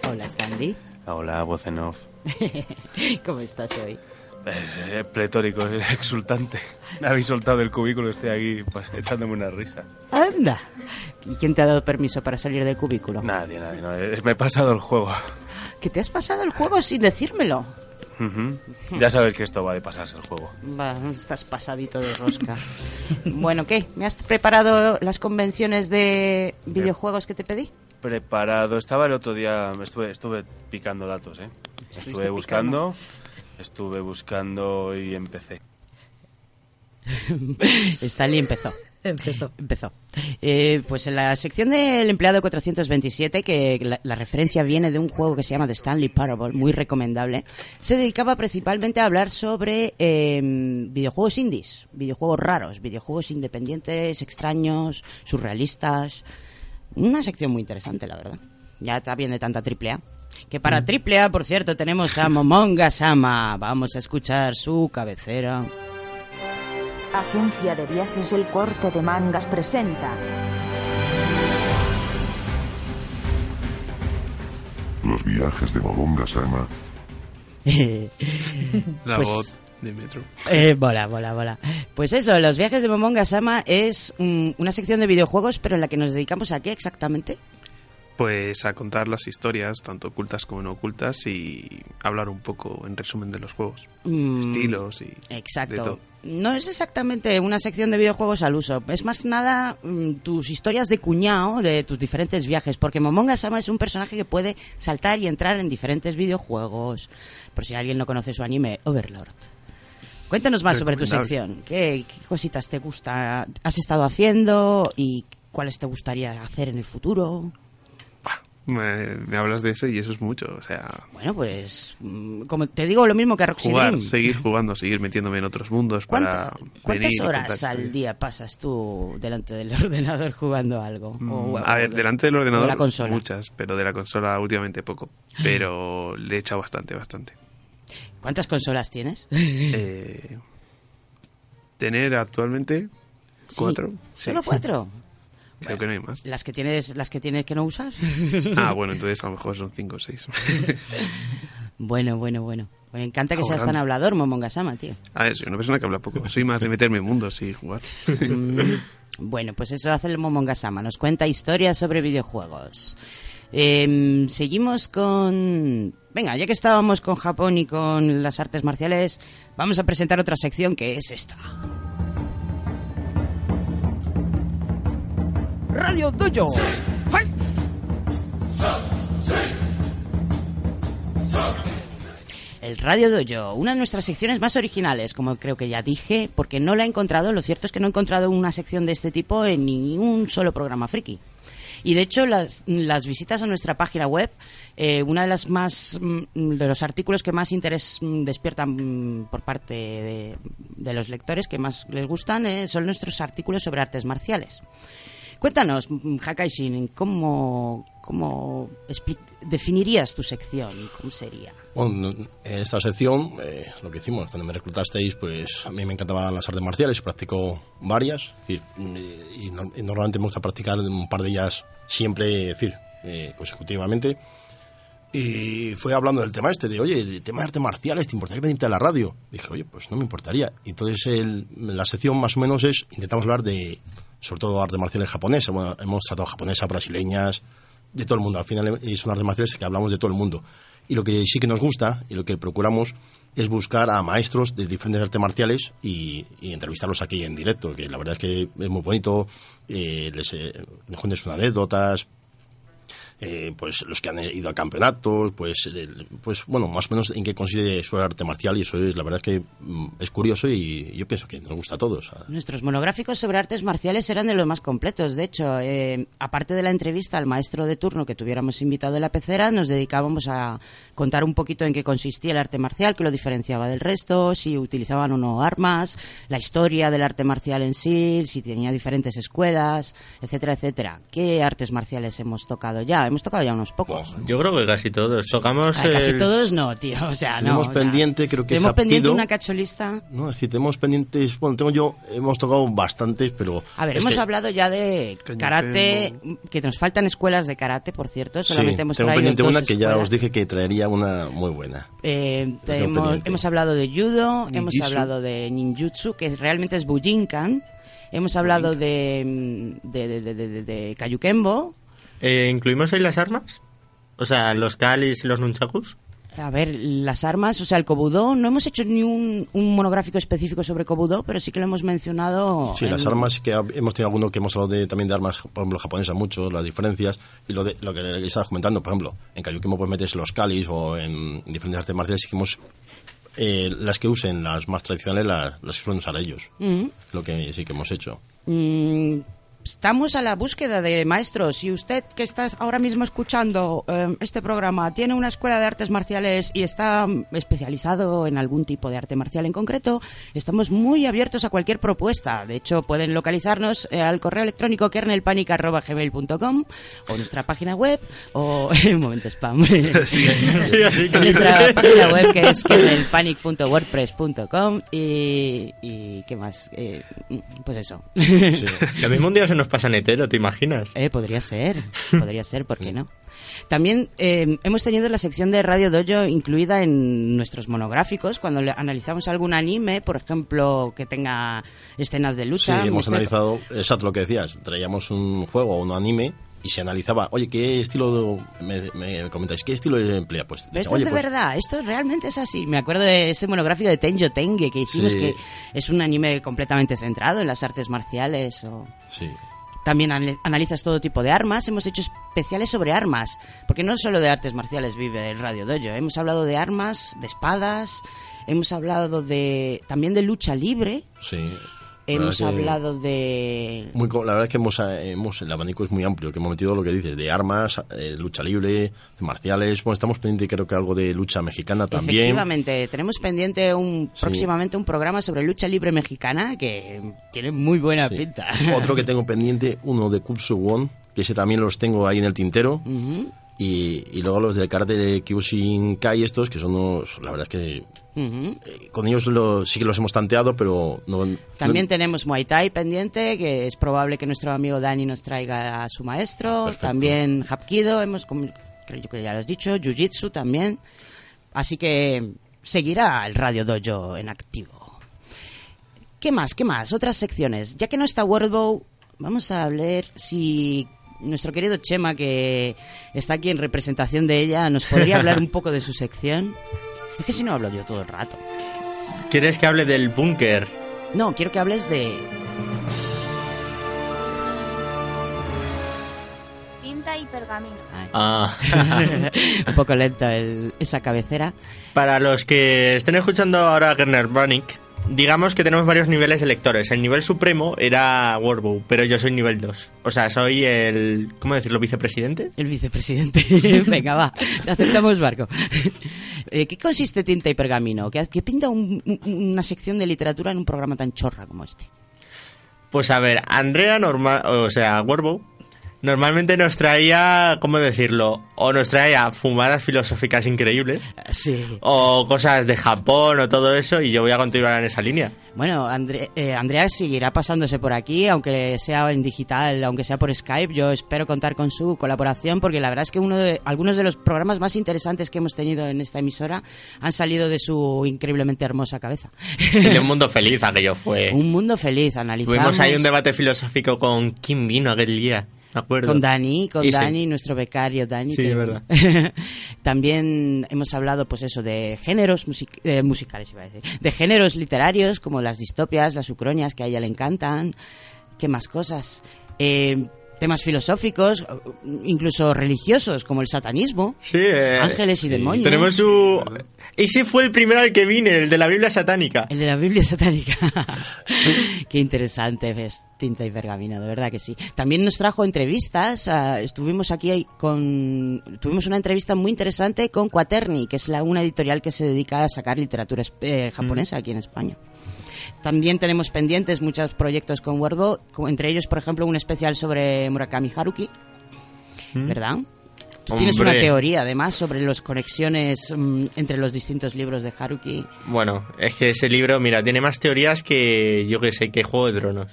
Hola, Stanley. Hola, voz en off. ¿Cómo estás hoy? Eh, eh, pletórico, eh, exultante. Me habéis soltado del cubículo y estoy aquí pues, echándome una risa. Anda. ¿Y quién te ha dado permiso para salir del cubículo? Nadie, nadie. no, me he pasado el juego. Que te has pasado el juego sin decírmelo. Ujú. Ya sabes que esto va de pasarse el juego. Va, estás pasadito de rosca. bueno, ¿qué? ¿Me has preparado las convenciones de videojuegos que te pedí? Preparado. Estaba el otro día, estuve, estuve picando datos, ¿eh? Estuve buscando, estuve buscando y empecé. Stanley empezó. Empezó. Empezó. Eh, pues en la sección del empleado 427, que la, la referencia viene de un juego que se llama The Stanley Parable, muy recomendable, se dedicaba principalmente a hablar sobre eh, videojuegos indies, videojuegos raros, videojuegos independientes, extraños, surrealistas. Una sección muy interesante, la verdad. Ya está bien de tanta triple A. Que para triple A, por cierto, tenemos a Momonga Sama. Vamos a escuchar su cabecera. Agencia de Viajes El Corte de Mangas presenta Los viajes de Momonga Sama. La Pues- voz de Metro. Eh, bola, bola, bola. Pues eso, los viajes de Momonga Sama es mm, una sección de videojuegos, pero en la que nos dedicamos a qué exactamente? Pues a contar las historias, tanto ocultas como no ocultas, y hablar un poco en resumen de los juegos. Mm, Estilos y de Exacto. todo. No es exactamente una sección de videojuegos al uso, es más nada mm, tus historias de cuñado de tus diferentes viajes, porque Momonga Sama es un personaje que puede saltar y entrar en diferentes videojuegos. Por si alguien no conoce su anime, Overlord. Cuéntanos más sobre tu sección. ¿Qué, qué cositas te gusta, has estado haciendo y cuáles te gustaría hacer en el futuro? Me, me hablas de eso y eso es mucho. O sea, Bueno, pues mm, como te digo lo mismo que a Roxy jugar, Dream. seguir jugando, seguir metiéndome en otros mundos para ¿Cuánta- ¿Cuántas horas al día pasas tú delante del ordenador jugando algo? Mm, o- a ver, delante del ordenador de la consola. muchas, pero de la consola últimamente poco. Pero le he echado bastante, bastante. ¿Cuántas consolas tienes? Eh, tener actualmente cuatro. Sí. ¿Solo cuatro? Creo que no hay más. Las que tienes, las que tienes que no usar. Ah, bueno, entonces a lo mejor son cinco o seis. bueno, bueno, bueno. Me encanta que seas Ahorrando. tan hablador, Momongasama, tío. A ver, soy una persona que habla poco. Soy más de meterme en mundos y jugar. Mm, Bueno, pues eso hace el Momongasama. Nos cuenta historias sobre videojuegos. Em, seguimos con... Venga, ya que estábamos con Japón y con las artes marciales, vamos a presentar otra sección que es esta. Radio Dojo. El Radio Dojo, una de nuestras secciones más originales, como creo que ya dije, porque no la he encontrado, lo cierto es que no he encontrado una sección de este tipo en ningún solo programa friki. Y de hecho, las, visitas a nuestra página web, eh, una de las más mm, de los artículos que más interés mm, despiertan mm, por parte de, de los lectores, que más les gustan, eh, son nuestros artículos sobre artes marciales. Cuéntanos, mm, Hakai Shin, ¿cómo, cómo definirías tu sección? ¿Cómo sería? Bueno, en esta sección, eh, lo que hicimos, cuando me reclutasteis, pues a mí me encantaban las artes marciales, practico varias, es decir, eh, y, no- y normalmente me gusta practicar un par de ellas siempre, es decir, eh, consecutivamente. Y fue hablando del tema este, de, oye, de tema de artes marciales, ¿te importaría venirte a la radio? Dije, oye, pues no me importaría. Entonces el- la sección más o menos es, intentamos hablar de, sobre todo, artes marciales japonesas. Hemos tratado japonesas, brasileñas, de todo el mundo. Al final eh, son artes marciales que hablamos de todo el mundo. Y lo que sí que nos gusta y lo que procuramos es buscar a maestros de diferentes artes marciales y, y entrevistarlos aquí en directo, que la verdad es que es muy bonito, eh, les, eh, les cuentes anécdotas, eh, pues los que han ido a campeonatos, pues, pues bueno, más o menos en qué consiste su arte marcial y eso es, la verdad es que mm, es curioso y yo pienso que nos gusta a todos. Nuestros monográficos sobre artes marciales eran de los más completos. De hecho, eh, aparte de la entrevista al maestro de turno que tuviéramos invitado en la pecera, nos dedicábamos a contar un poquito en qué consistía el arte marcial, qué lo diferenciaba del resto, si utilizaban o no armas, la historia del arte marcial en sí, si tenía diferentes escuelas, etcétera, etcétera. ¿Qué artes marciales hemos tocado ya hemos tocado ya unos pocos. Yo creo que casi todos. Tocamos. Ah, casi el- todos no, tío. O sea, no. tenemos o sea, pendiente, creo que Tenemos pendiente una cacholista. No, es decir, tenemos pendientes, bueno, tengo yo, hemos tocado bastantes, pero... A ver, hemos que- hablado ya de karate, que nos faltan escuelas de karate, por cierto. Solamente sí, hemos tengo traído pendiente dos una que ya escuelas. os dije que traería una muy buena. Eh, hemos, pendiente. hemos hablado de judo, hemos Ninjutsu. hablado de ninjutsu, que realmente es bujinkan. Hemos hablado de, mm, de, de, de, de, de Kayukembo. Eh, ¿Incluimos ahí las armas? O sea, los kalis y los nunchakus. A ver, las armas, o sea, el kobudo, no hemos hecho ni un, un monográfico específico sobre kobudo, pero sí que lo hemos mencionado. Sí, en- las armas, que ha- hemos tenido alguno que hemos hablado de, también de armas, por ejemplo, japonesas mucho, las diferencias, y lo, de, lo que estabas comentando, por ejemplo, en Kayukimo pues metes los kalis o en diferentes artes marciales, sí que hemos, eh, las que usen las más tradicionales, las, las que suelen usar ellos, Mm. lo que sí que hemos hecho. Mm, Estamos a la búsqueda de maestros. Si usted que está ahora mismo escuchando eh, este programa tiene una escuela de artes marciales y está mm, especializado en algún tipo de arte marcial en concreto, estamos muy abiertos a cualquier propuesta. De hecho, pueden localizarnos eh, al correo electrónico kernelpanic.gmail.com o nuestra página web o... un momento spam. Sí, sí, así que- nuestra página web que es kernelpanic.wordpress.com y, y... ¿qué más? Eh, pues eso. Lo mismo un día se nos pasa netero, ¿te imaginas? Eh, podría ser, podría ser, ¿por qué no? También eh, hemos tenido la sección de Radio Dojo incluida en nuestros monográficos cuando le- analizamos algún anime, por ejemplo, que tenga escenas de Sí, lucha. hemos Mister- analizado, exacto lo que decías, traíamos un juego o un anime y se analizaba, oye, ¿qué estilo, me, me comentáis, qué estilo emplea? Pues, Pero esto oye, es de pues, verdad, esto realmente es así. Me acuerdo de ese monográfico de Tenjo Tenge que hicimos, Sí. que es un anime completamente centrado en las artes marciales. O... Sí. También anal- analizas todo tipo de armas. Hemos hecho especiales sobre armas, porque no solo de artes marciales vive el Radio Dojo. Hemos hablado de armas, de espadas, hemos hablado de también de lucha libre. Sí. Hemos hablado de Muy, la verdad es que hemos, eh, hemos- el abanico es muy amplio, que hemos metido lo que dices, de armas, eh, lucha libre, marciales, bueno, estamos pendientes creo que algo de lucha mexicana también. Efectivamente, tenemos pendiente un próximamente un programa sobre lucha libre mexicana que tiene muy buena Sí. pinta. Otro que tengo pendiente, uno de Kupsu Won, que ese también los tengo ahí en el tintero. Ujú, Y, y luego los del karate de Kyushin Kai estos, que son unos, la verdad es que ujú. con ellos lo- sí que los hemos tanteado, pero no... También no- tenemos Muay Thai pendiente, que es probable que nuestro amigo Dani nos traiga a su maestro. También Hapkido, hemos, creo que ya lo has dicho, Jiu Jitsu también. Así que seguirá el Radio Dojo en activo. ¿Qué más? ¿Qué más? Otras secciones. Ya que no está Wordbow, vamos a ver si nuestro querido Chema, que está aquí en representación de ella, nos podría hablar un poco de su sección. Es que si no hablo yo todo el rato. ¿Quieres que hable del búnker? No, quiero que hables de Tinta y pergamino. Ah. un poco lento el- esa cabecera. Para los que estén escuchando ahora a Gerner Branick, digamos que tenemos varios niveles de lectores. El nivel supremo era Warbow, pero yo soy nivel 2. O sea, soy el. ¿Cómo decirlo? ¿Vicepresidente? El vicepresidente. Venga, va, aceptamos barco. Eh, ¿Qué consiste tinta y pergamino? ¿Qué, qué pinta un- un- una sección de literatura en un programa tan chorra como este? Pues a ver, Andrea, normal, o sea, Warbow, normalmente nos traía, ¿cómo decirlo? O nos traía fumadas filosóficas increíbles. Sí. O cosas de Japón o todo eso, y yo voy a continuar en esa línea. Bueno, eh, Andrea seguirá pasándose por aquí, aunque sea en digital, aunque sea por Skype. Yo espero contar con su colaboración, porque la verdad es que uno de, algunos de los programas más interesantes que hemos tenido en esta emisora han salido de su increíblemente hermosa cabeza. Y un mundo feliz aquello fue. Un mundo feliz, analizamos. Tuvimos ahí un debate filosófico con quién vino aquel día, acuerdo. Con Dani, con. Dani, nuestro becario Dani. Sí, que- verdad. También hemos hablado, pues eso, de géneros music- eh, musicales, iba a decir. De géneros literarios, como las distopias, las ucronias, que a ella le encantan. ¿Qué más cosas? Eh, temas filosóficos, incluso religiosos, como el satanismo. Sí, eh, Ángeles y demonios. Tenemos su... Ese fue el primero al que vine, el de la Biblia satánica. El de la Biblia satánica. Qué interesante es tinta y pergamino, de verdad que sí. También nos trajo entrevistas. ah, estuvimos aquí con. Tuvimos una entrevista muy interesante con Quaterni, que es la, una editorial que se dedica a sacar literatura eh, japonesa aquí en España. También tenemos pendientes muchos proyectos con Wordbo, entre ellos, por ejemplo, un especial sobre Murakami Haruki, ¿verdad? Tú tienes una teoría, además, sobre las conexiones mm, entre los distintos libros de Haruki. Bueno, es que ese libro, mira, tiene más teorías que, yo que sé, que Juego de Tronos.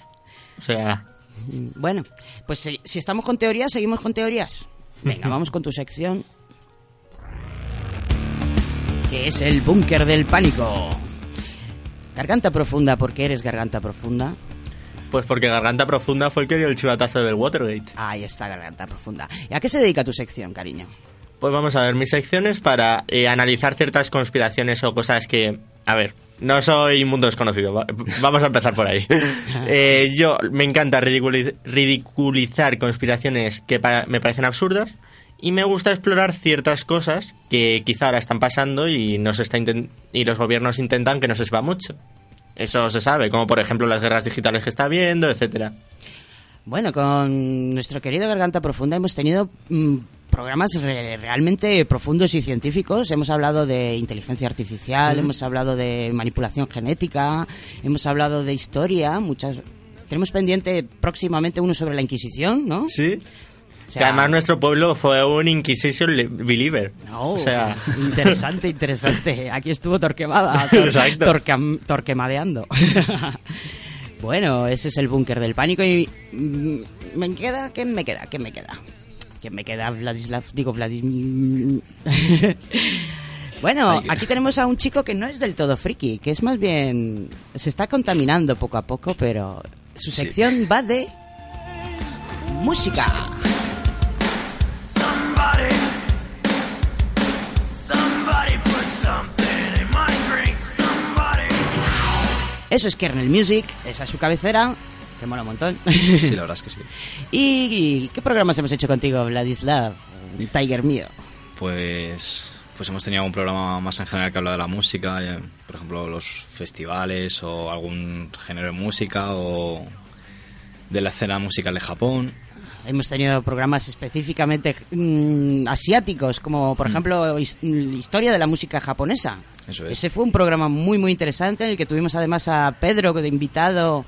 O sea, Mm, Bueno, pues si, si estamos con teorías, seguimos con teorías. Venga, vamos con tu sección. Que es el búnker del pánico. Garganta profunda, ¿por qué eres garganta profunda? Pues porque Garganta Profunda fue el que dio el chivatazo del Watergate. Ahí está, garganta profunda. ¿Y a qué se dedica tu sección, cariño? Pues vamos a ver, mi sección es para eh, analizar ciertas conspiraciones o cosas que... A ver, no soy mundo desconocido, va- vamos a empezar por ahí. Eh, yo me encanta ridiculiz- ridiculizar conspiraciones que me parecen absurdas y me gusta explorar ciertas cosas que quizá ahora están pasando y, no se está y los gobiernos intentan que no se sepa mucho. Eso se sabe, como por ejemplo las guerras digitales que está habiendo, etcétera. Bueno, con nuestro querido Garganta Profunda hemos tenido mm, programas re- realmente profundos y científicos. Hemos hablado de inteligencia artificial, Mm. hemos hablado de manipulación genética, hemos hablado de historia, muchas... Tenemos pendiente próximamente uno sobre la Inquisición, ¿no? Sí. Sea- que además nuestro pueblo fue un Inquisition li- believer. Oh, o sea, interesante, interesante. Aquí estuvo Torquemada, tor- torquemadeando. bueno, ese es el búnker del pánico y mm, me queda, ¿qué me queda? ¿Qué me queda? ¿Qué me queda, Vladislav? Digo, Vladimir. bueno, aquí tenemos a un chico que no es del todo friki, que es más bien se está contaminando poco a poco, pero su Sí. sección va de música. Eso es Kernel Music, esa es su cabecera, que mola un montón. Sí, la verdad es que sí. ¿Y qué programas hemos hecho contigo, Vladislav? Tiger mío. Pues, pues hemos tenido un programa más en general que habla de la música, eh, por ejemplo, los festivales o algún género de música o de la escena musical de Japón. Hemos tenido programas específicamente mm, asiáticos, como por ejemplo his- mm, Historia de la música japonesa. Eso es. Ese fue un programa muy, muy interesante en el que tuvimos además a Pedro de invitado,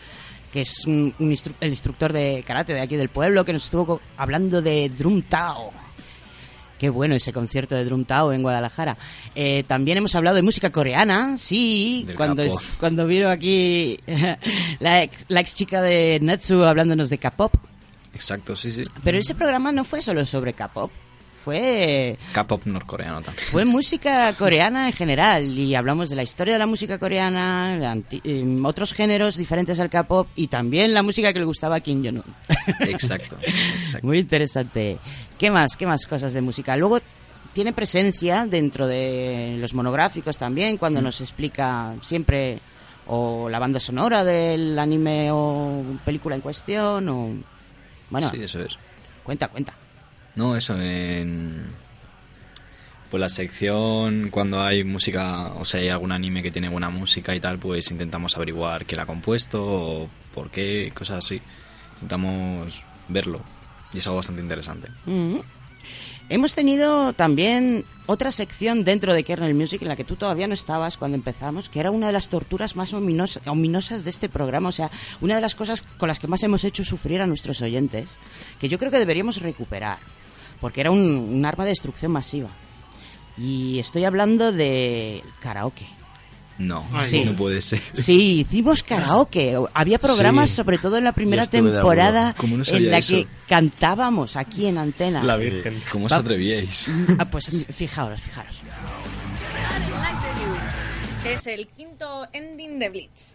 que es un- un instru- el instructor de karate de aquí del pueblo, que nos estuvo hablando de Drum Tao. Qué bueno ese concierto de Drum Tao en Guadalajara. Eh, también hemos hablado de música coreana, sí, Del cuando, cuando vino aquí la ex, la ex chica de Natsu hablándonos de K-pop. Exacto, sí, sí. Pero ese programa no fue solo sobre K-pop, fue, K-pop norcoreano también. fue música coreana en general y hablamos de la historia de la música coreana, anti- em, otros géneros diferentes al K-pop y también la música que le gustaba a Kim Jong-un. Exacto, exacto. Muy interesante. ¿Qué más? ¿Qué más cosas de música? Luego tiene presencia dentro de los monográficos también cuando nos explica siempre o la banda sonora del anime o película en cuestión o bueno, Sí, eso es. cuenta, cuenta. No, eso, en... Pues la sección, cuando hay música, o sea, hay algún anime que tiene buena música y tal, pues intentamos averiguar quién la ha compuesto o por qué, cosas así. Intentamos verlo y es algo bastante interesante. Mm. Hemos tenido también otra sección dentro de Kernel Music en la que tú todavía no estabas cuando empezamos, que era una de las torturas más ominos- ominosas de este programa, o sea, una de las cosas con las que más hemos hecho sufrir a nuestros oyentes, que yo creo que deberíamos recuperar, porque era un, un arma de destrucción masiva. Y estoy hablando de karaoke. No, Sí. no puede ser. Sí, hicimos karaoke. Había programas, Sí. sobre todo en la primera temporada, acuerdo. ¿Cómo no en la eso? que cantábamos aquí en antena. La Virgen. ¿Cómo os atrevíais? Ah, pues fijaos, fijaros. Es el quinto ending de Blitz.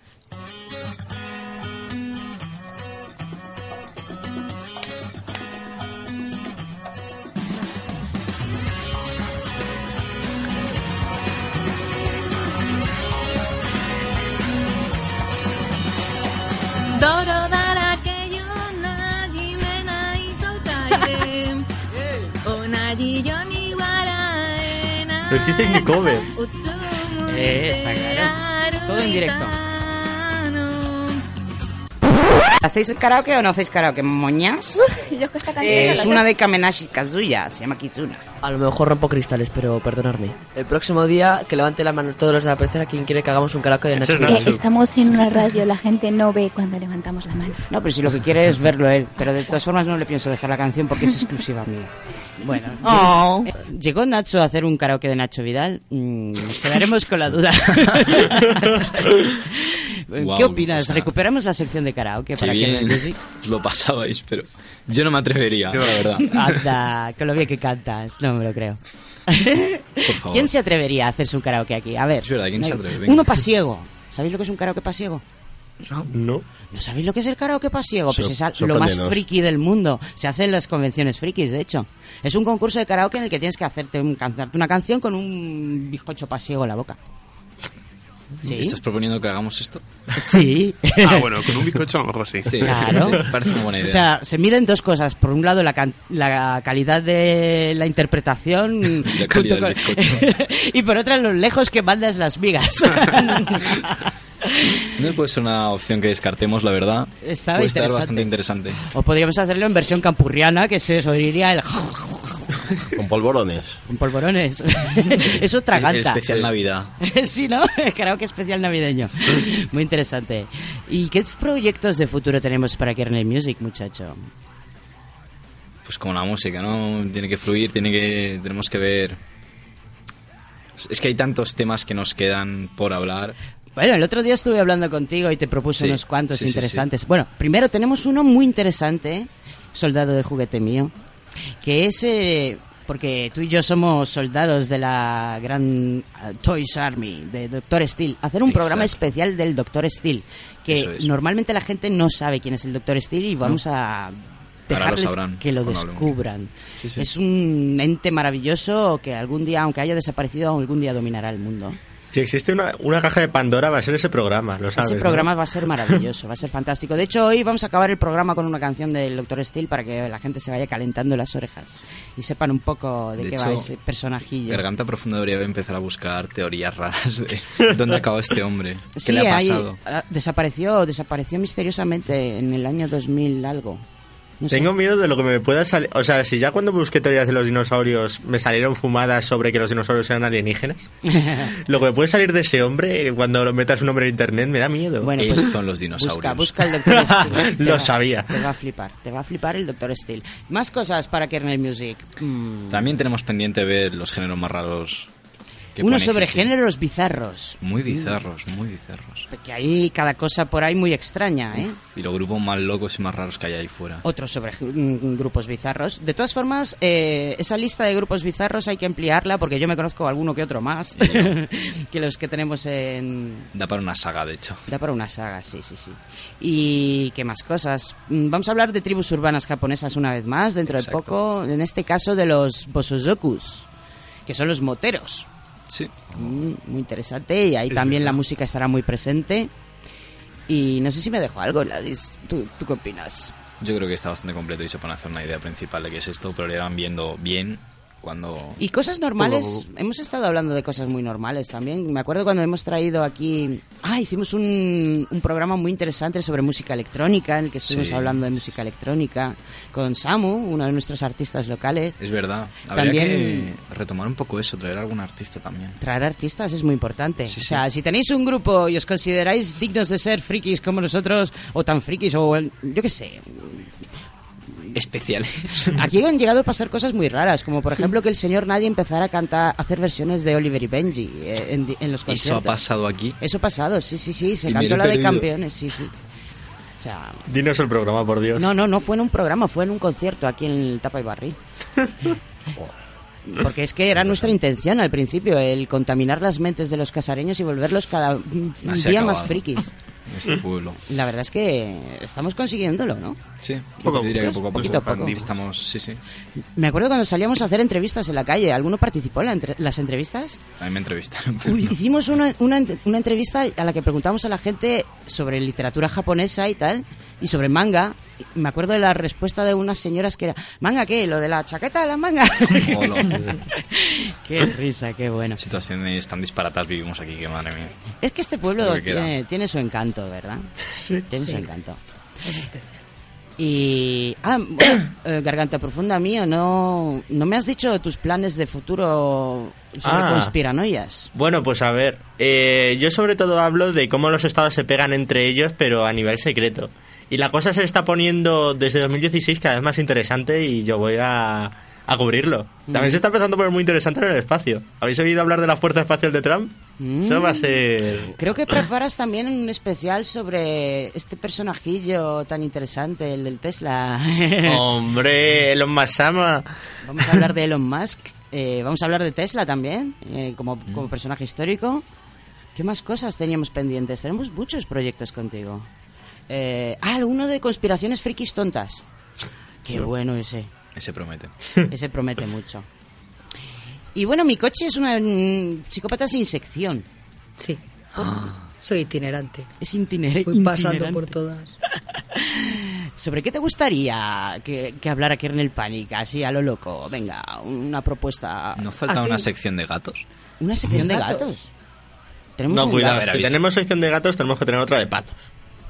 Warae Lo hicisteis mi cover. Eh, está claro. Todo en directo. ¿Hacéis karaoke o no hacéis karaoke? ¿Moñas? Yo es que esta canción Eh, es una de Kamenashi Kazuya, se llama Kitsuna. A lo mejor rompo cristales, pero perdonadme. El próximo día, que levante la mano todos los de la pecera quien quiere que hagamos un karaoke de Nacho Que Vidal. estamos en una radio, la gente no ve cuando levantamos la mano. No, pero si lo que quiere es verlo él. Pero de todas formas no le pienso dejar la canción porque es exclusiva mía. Bueno, Oh. eh, llegó Nacho a hacer un karaoke de Nacho Vidal. Mm, nos quedaremos con la duda. Guau, ¿Qué opinas? o sea, ¿Recuperamos la sección de karaoke Qué para que bien Music? lo pasabais, pero yo no me atrevería, la verdad. Anda, con lo bien que cantas. No me lo creo. Por favor. ¿Quién se atrevería a hacerse un karaoke aquí? A ver. Es verdad, ¿quién no se atreve? Venga. Uno pasiego. ¿Sabéis lo que es un karaoke pasiego? No. ¿No sabéis lo que es el karaoke pasiego? Pues Sor- es lo más friki del mundo. Se hace en las convenciones frikis, de hecho. Es un concurso de karaoke en el que tienes que hacerte un- cantarte una canción con un bizcocho pasiego en la boca. ¿Sí? ¿Estás proponiendo que hagamos esto? Sí. Ah, bueno, con un bizcocho a lo mejor sí. Sí, Claro. Parece una buena idea. O sea, se miden dos cosas. Por un lado, la, can- la calidad de la interpretación. La calidad junto del bizcocho. y por otra, lo lejos que mandas las migas. No puede ser una opción que descartemos, la verdad. Estaba puede estar interesante. bastante interesante. o podríamos hacerlo en versión campurriana, que se oiría el... Con polvorones. con polvorones. Eso El traganta. especial Navidad. sí, ¿no? Karaoke especial navideño. Muy interesante. ¿Y qué proyectos de futuro tenemos para Kernel Music, muchacho? Pues como la música, ¿no? Tiene que fluir, tiene que... Tenemos que ver... Es que hay tantos temas que nos quedan por hablar. Bueno, el otro día estuve hablando contigo y te propuse Sí, unos cuantos sí, sí, interesantes. Bueno, primero tenemos uno muy interesante, soldado de juguete mío, que es eh, porque tú y yo somos soldados de la gran eh, Toys Army de Doctor Steel. Hacer un programa especial del Doctor Steel, que es. normalmente la gente no sabe quién es el Doctor Steel y vamos a lo dejarles sabrán que lo descubran. Sí, sí. Es un ente maravilloso que algún día, aunque haya desaparecido, algún día dominará el mundo. Si existe una, una caja de Pandora, va a ser ese programa, lo sabes. Ese ¿no? programa va a ser maravilloso, va a ser fantástico. De hecho, hoy vamos a acabar el programa con una canción del Dr. Steel para que la gente se vaya calentando las orejas y sepan un poco de, De qué hecho, va ese personajillo. Garganta Profunda debería empezar a buscar teorías raras de dónde acabó este hombre. ¿Qué Sí, le ha ahí, pasado? ah, desapareció, desapareció misteriosamente en el año 2000 algo. No sé. Tengo miedo de lo que me pueda salir. O sea, si ya cuando busqué teorías de los dinosaurios me salieron fumadas sobre que los dinosaurios eran alienígenas, lo que me puede salir de ese hombre cuando lo metas un nombre en internet me da miedo. Bueno, pues, son los Busca, dinosaurios. busca el Dr. Steel. Te Lo va- sabía. Te va a flipar, te va a flipar el Dr. Steel. Más cosas para Kernel Music. Mm, También tenemos pendiente ver los géneros más raros Uno sobre existir. géneros bizarros. Muy bizarros, muy bizarros. Que hay cada cosa por ahí muy extraña, ¿eh? Y los grupos más locos y más raros que hay ahí fuera. Otro sobre mm, grupos bizarros. De todas formas, eh, esa lista de grupos bizarros hay que ampliarla porque yo me conozco alguno que otro más que los que tenemos en... Da para una saga, de hecho. Da para una saga, sí, sí, sí. ¿Y qué más cosas? Mm, Vamos a hablar de tribus urbanas japonesas una vez más, dentro de poco. En este caso de los bosozokus, que son los moteros. Sí. Mm, muy interesante y ahí también la música estará muy presente. Y no sé si me dejo algo, Ladis. ¿Tú, ¿Tú qué opinas? Yo creo que está bastante completo y se puede hacer una idea principal de qué es esto, pero lo irán viendo bien cuando... Y cosas normales, hemos estado hablando de cosas muy normales también. Me acuerdo cuando hemos traído aquí, ah, hicimos un, un programa muy interesante sobre música electrónica, en el que estuvimos Sí. hablando de música electrónica con Samu, uno de nuestros artistas locales. Es verdad. Habría También- que retomar un poco eso, traer algún artista también. Traer artistas es muy importante. Sí, o sí. sea, si tenéis un grupo y os consideráis dignos de ser frikis como nosotros, o tan frikis, o yo qué sé, Especiales. Aquí han llegado a pasar cosas muy raras, como por ejemplo que el señor Nadie empezara a cantar, a hacer versiones de Oliver y Benji eh, en, los conciertos. Eso ha pasado aquí. Eso ha pasado, sí, sí, sí. Se Y cantó la de campeones, sí, sí. O sea, Dinos el programa, por Dios. no, no, no fue en un programa, fue en un concierto aquí en el Tapa y Barril. Porque es que era nuestra intención al principio, el contaminar las mentes de los casareños y volverlos cada día más frikis. En este pueblo. La verdad es que estamos consiguiéndolo, ¿no? Sí, Poco diría que poco, a poco. poquito a poco. Estamos, sí, sí. Me acuerdo cuando salíamos a hacer entrevistas en la calle. ¿Alguno participó en la entre- las entrevistas? A mí me entrevistaron. pero Uy, no. Hicimos una, una, una entrevista a la que preguntamos a la gente sobre literatura japonesa y tal, y sobre manga. Me acuerdo de la respuesta de unas señoras que era, ¿manga qué? ¿Lo de la chaqueta de la manga? Hola. qué risa, qué bueno. Situaciones tan disparatas vivimos aquí que madre mía. Es que este pueblo que tiene, tiene su encanto, ¿verdad? Tiene su encanto. Y. Ah, bueno, eh, Garganta Profunda mío, no, no me has dicho tus planes de futuro sobre Ah. conspiranoias. Bueno, pues a ver, eh, yo sobre todo hablo de cómo los estados se pegan entre ellos, pero a nivel secreto. Y la cosa se está poniendo desde 2016 cada vez más interesante y yo voy a, a cubrirlo. También Mm. se está empezando a poner muy interesante en el espacio. ¿Habéis oído hablar de la Fuerza Espacial de Trump? Mm. Eso va a ser... Creo que preparas también un especial sobre este personajillo tan interesante, el del Tesla. Hombre, Elon Musk ama. Vamos a hablar de Elon Musk. eh, vamos a hablar de Tesla también, eh, como, como personaje histórico. ¿Qué más cosas teníamos pendientes? Tenemos muchos proyectos contigo. Eh, ah, uno de conspiraciones frikis tontas. Qué bueno ese. Ese promete. Ese promete mucho. Y bueno, mi coche es una mm, psicópata sin sección. Sí. Soy itinerante. Es itinerante. Voy pasando por todas. ¿Sobre qué te gustaría que, que hablara Kernel Panic? Así a lo loco. Venga, una propuesta. ¿No falta Así. una sección de gatos? ¿Una sección de gatos? Tenemos No, cuidado, gato. si tenemos sección de gatos tenemos que tener otra de patos.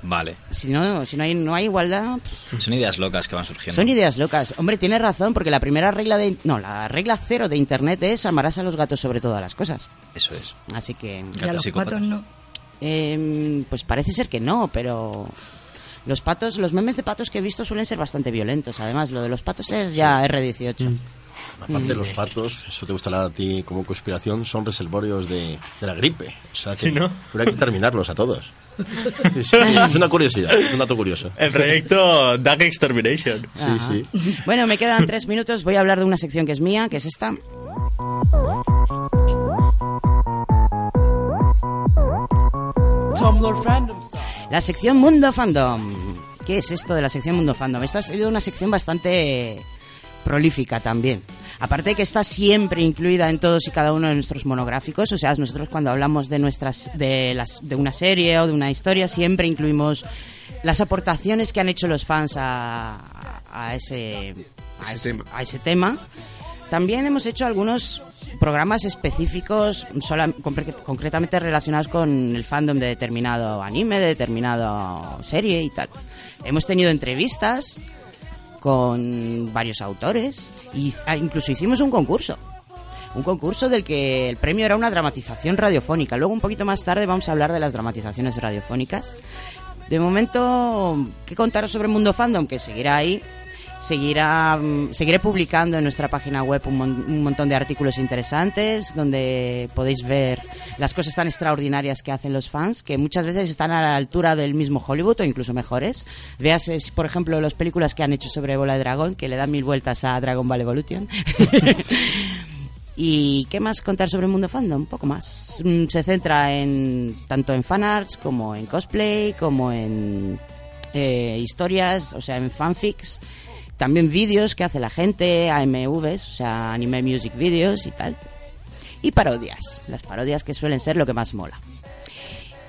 Vale. Si no, si no hay, no hay igualdad, pff, Son ideas locas que van surgiendo. son ideas locas. Hombre, tienes razón, porque la primera regla de... No, la regla cero de Internet es amarás a los gatos sobre todas las cosas. Eso es. Así que... Y a los patos no. Em, pues parece ser que no, pero... Los patos, los memes de patos que he visto suelen ser bastante violentos. Además, lo de los patos es ya R18. Aparte, Mm. los patos, eso te gustará a ti como conspiración, son reservorios de, de la gripe. O sea que Sí, ¿no? pero hay que terminarlos a todos. Es, es una curiosidad, es un dato curioso. El proyecto Duck Extermination. Sí, Ajá. sí. Bueno, me quedan tres minutos. Voy a hablar de una sección que es mía, que es esta. Tumblr Fandom Style. La sección Mundo Fandom. ¿Qué es esto de la sección Mundo Fandom? Esta ha sido una sección bastante prolífica también. Aparte de que está siempre incluida en todos y cada uno de nuestros monográficos, o sea, nosotros cuando hablamos de nuestras de las de una serie o de una historia siempre incluimos las aportaciones que han hecho los fans a, a ese a ese, a ese tema. También hemos hecho algunos programas específicos sola- concretamente relacionados con el fandom de determinado anime, de determinado serie y tal. Hemos tenido entrevistas con varios autores y ah, incluso hicimos un concurso. Un concurso del que el premio era una dramatización radiofónica. Luego un poquito más tarde vamos a hablar de las dramatizaciones radiofónicas. De momento, ¿qué contaros sobre Mundo Fandom? Que seguirá ahí. Seguirá, mm, seguiré publicando en nuestra página web un, mon- un montón de artículos interesantes donde podéis ver las cosas tan extraordinarias que hacen los fans, que muchas veces están a la altura del mismo Hollywood o incluso mejores. Veas, eh, por ejemplo, las películas que han hecho sobre Bola de Dragón, que le dan mil vueltas a Dragon Ball Evolution. ¿Y qué más contar sobre el mundo fandom? Un poco más. Mm, Se centra en tanto en fanarts como en cosplay, como en eh, historias, o sea, en fanfics. También vídeos que hace la gente, AMVs, o sea, anime music videos y tal. Y parodias, las parodias que suelen ser lo que más mola.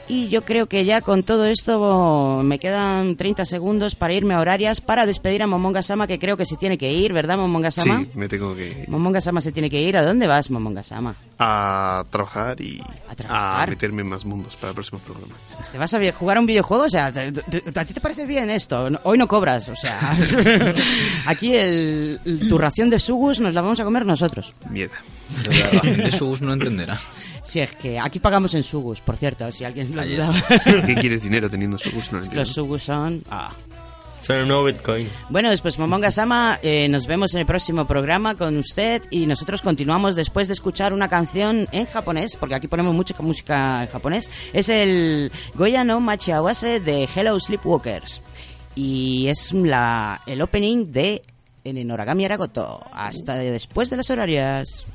Y yo creo que ya con todo esto me quedan 30 segundos para irme a horarias para despedir a Momonga Sama, que creo que se tiene que ir, ¿verdad, Momonga Sama? Sí, me tengo que Momonga Sama se tiene que ir. ¿A dónde vas, Momonga Sama? a trabajar y a, trabajar? meterme en más mundos para próximos programas. ¿Te vas a jugar a un videojuego? O sea, ¿te- te- ¿a ti te parece bien esto? Hoy no cobras, o sea... Aquí el, tu ración de sugus nos la vamos a comer nosotros. Mierda. La ración de Sugus no entenderá. Si es que aquí pagamos en sugus, por cierto, si alguien lo dudaba. ¿Qué quieres dinero teniendo sugus? No lo los sugus son... Ah. Son un nuevo Bitcoin. Bueno, después Momonga Sama, eh, nos vemos en el próximo programa con usted y nosotros continuamos después de escuchar una canción en japonés, porque aquí ponemos mucha música en japonés. Es el Goya no Machiawase de Hello Sleepwalkers y es la, el opening de en Noragami Aragoto. Hasta después de las horarias.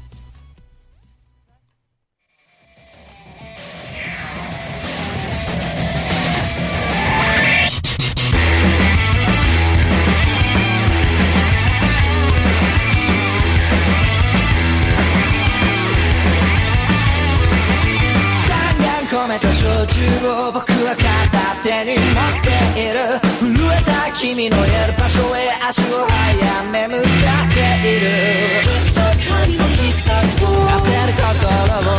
い焼酎を僕は片手に持っている震えた君のやる場所へ足を速め向かっている。ちょっと髪のチクタク焦る心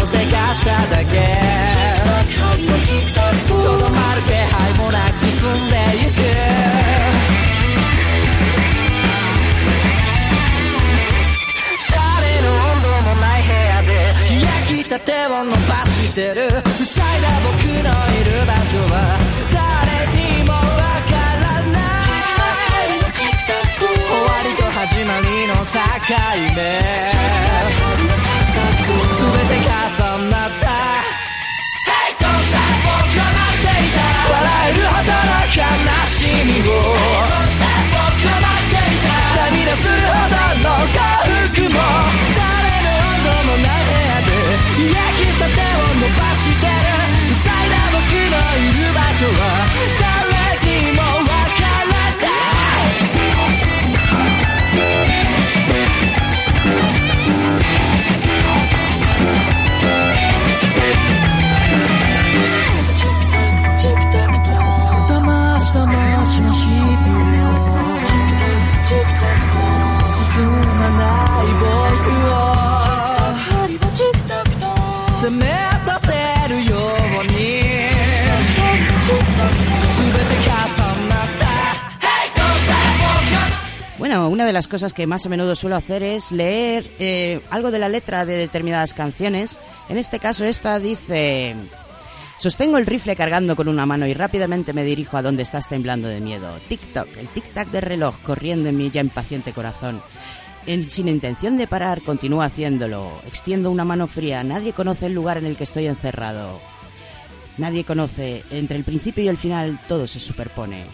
をせかしただけ。ちょっと髪のチクタクをとどまる気配もなく進んでゆくた手を伸ばしてる。塞いだ僕のいる場所は誰にもわからない終わりと始まりの境目。全て重なったどうした僕は待っていた笑えるほどの悲しみをどうした僕は待っていた涙するほどの幸福も誰の温度もないきたてを伸ばしてる。塞いだ僕のいる場所は誰にもわからない。魂魂の日々を進まない僕を。責め立てるように全て重なった Hey どうした僕は Bueno, una de las cosas que más a menudo suelo hacer es leer eh, algo de la letra de determinadas canciones. En este caso, esta dice... Sostengo el rifle cargando con una mano y rápidamente me dirijo a donde estás temblando de miedo. Tic-toc, el tic-tac del reloj corriendo en mi ya impaciente corazón. sin intención de parar, continúa haciéndolo. Extiendo una mano fría. Nadie conoce el lugar en el que estoy encerrado. Nadie conoce. Entre el principio y el final todo se superpone.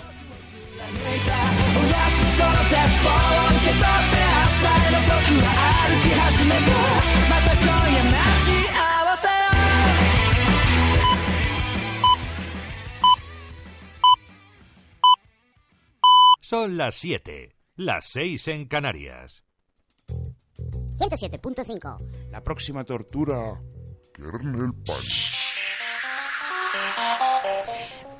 Son las 7, las 6 en Canarias. 107.5. La próxima tortura, Kernel Punch.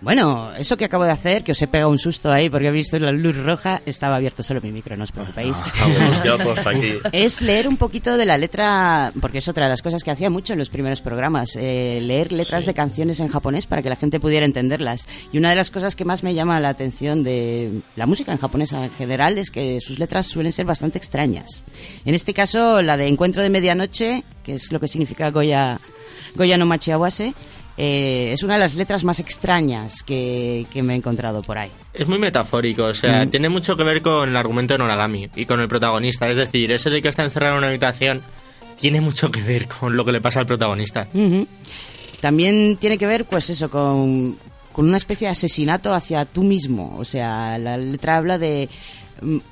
Bueno, eso que acabo de hacer, que os he pegado un susto ahí porque he visto la luz roja, estaba abierto solo mi micro, no os preocupéis. Ah, aquí. es leer un poquito de la letra, porque es otra de las cosas que hacía mucho en los primeros programas, eh, leer letras de canciones en japonés para que la gente pudiera entenderlas. Y una de las cosas que más me llama la atención de la música en japonés en general es que sus letras suelen ser bastante extrañas. En este caso, la de Encuentro de Medianoche, que es lo que significa Goya, Goya no Machiawase, eh, es una de las letras más extrañas que, que me he encontrado por ahí. Es muy metafórico, o sea, Mm. tiene mucho que ver con el argumento de Noragami y con el protagonista. Es decir, ese de que está encerrado en una habitación tiene mucho que ver con lo que le pasa al protagonista. También tiene que ver, pues eso, con, con una especie de asesinato hacia tú mismo. O sea, la letra habla de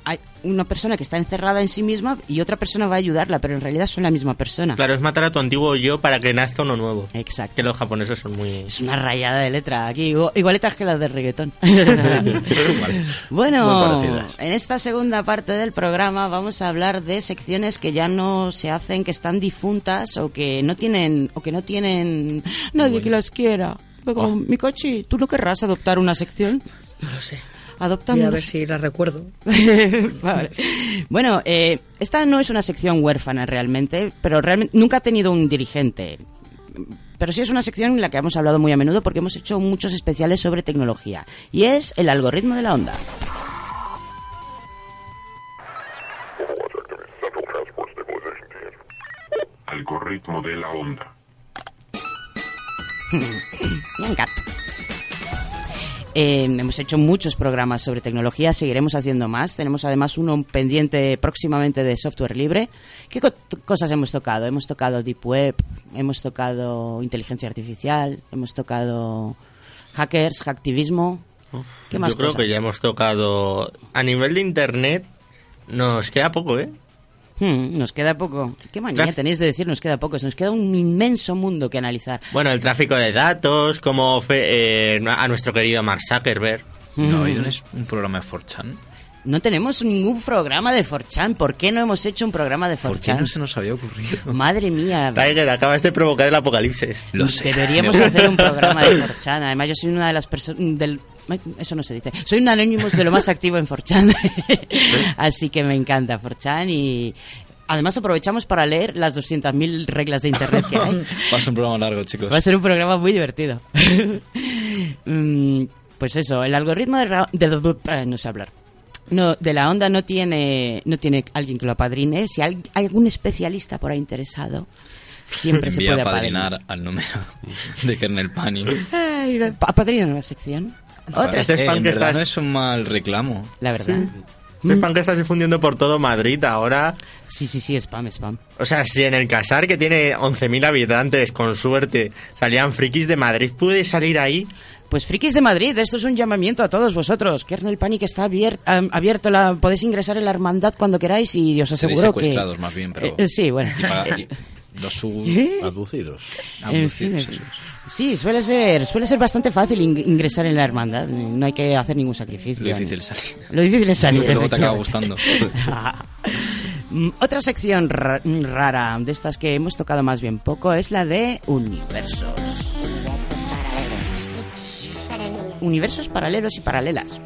hay una persona que está encerrada en sí misma y otra persona va a ayudarla, pero en realidad son la misma persona. Claro, es matar a tu antiguo yo para que nazca uno nuevo. Exacto. Que los japoneses son muy... Es una rayada de letra aquí, igu- igualitas que las de reggaetón. bueno, en esta segunda parte del programa vamos a hablar de secciones que ya no se hacen, que están difuntas o que no tienen o que no tienen nadie que las quiera. Como, mi coche, ¿tú no querrás adoptar una sección? No lo sé. Adopta Voy a ver si la recuerdo. Vale. Bueno, eh, esta no es una sección huérfana realmente, pero realmente nunca ha tenido un dirigente. Pero sí es una sección en la que hemos hablado muy a menudo porque hemos hecho muchos especiales sobre tecnología. Y es el algoritmo de la onda. Algoritmo de la onda. Bien, gato. Eh, hemos hecho muchos programas sobre tecnología, seguiremos haciendo más. Tenemos además uno pendiente próximamente de software libre. ¿Qué co- cosas hemos tocado? Hemos tocado Deep Web, hemos tocado inteligencia artificial, hemos tocado hackers, hacktivismo. ¿Qué más Yo creo cosas? que ya hemos tocado... A nivel de internet nos queda poco, ¿eh? Hmm, nos queda poco. ¿Qué manía Traf- tenéis de decir nos queda poco? Se nos queda un inmenso mundo que analizar. Bueno, el tráfico de datos, como fe- eh, a nuestro querido Mark Zuckerberg. ¿No hay un, un programa de 4chan? No tenemos ningún programa de 4chan. ¿Por qué no hemos hecho un programa de 4chan? ¿Por qué no se nos había ocurrido? Madre mía. Tiger, acabas de provocar el apocalipsis. Lo sé. Deberíamos hacer un programa de 4chan. Además, yo soy una de las personas Eso no se dice. Soy un anónimo de lo más activo en 4chan. Así que me encanta 4chan y... Además aprovechamos para leer las 200.000 reglas de internet que hay. Va a ser un programa largo, chicos. Va a ser un programa muy divertido. Mm, pues eso, el algoritmo de, ra- de- eh, no sé hablar. No, de la onda no tiene no tiene alguien que lo apadrine. Si hay, hay algún especialista por ahí interesado, Siempre se Voy puede apadrinar al número de Kernel Panic. Apadrina una sección. Otra Ese Eh, fan en que verdad estás- no es un mal reclamo. La verdad. Este spam que está difundiendo por todo Madrid ahora. Sí, sí, sí, spam, spam. O sea, si en el Casar, que tiene 11.000 habitantes, con suerte, salían frikis de Madrid, ¿puede salir ahí? Pues frikis de Madrid, esto es un llamamiento a todos vosotros. Kernel Panic está abier- am- abierto, la, podéis ingresar en la hermandad cuando queráis y os aseguro que... secuestrados más bien, pero... Eh, eh, sí, bueno. Y paga- y los sub... ¿Eh? Aducidos. En fin, sí, suele ser, suele ser bastante fácil ing- ingresar en la hermandad. No hay que hacer ningún sacrificio. Lo difícil es salir. Lo difícil es salir. Luego te acaba gustando. Mm, Otra sección ra- rara de estas que hemos tocado más bien poco es la de universos. Universos paralelos y paralelas.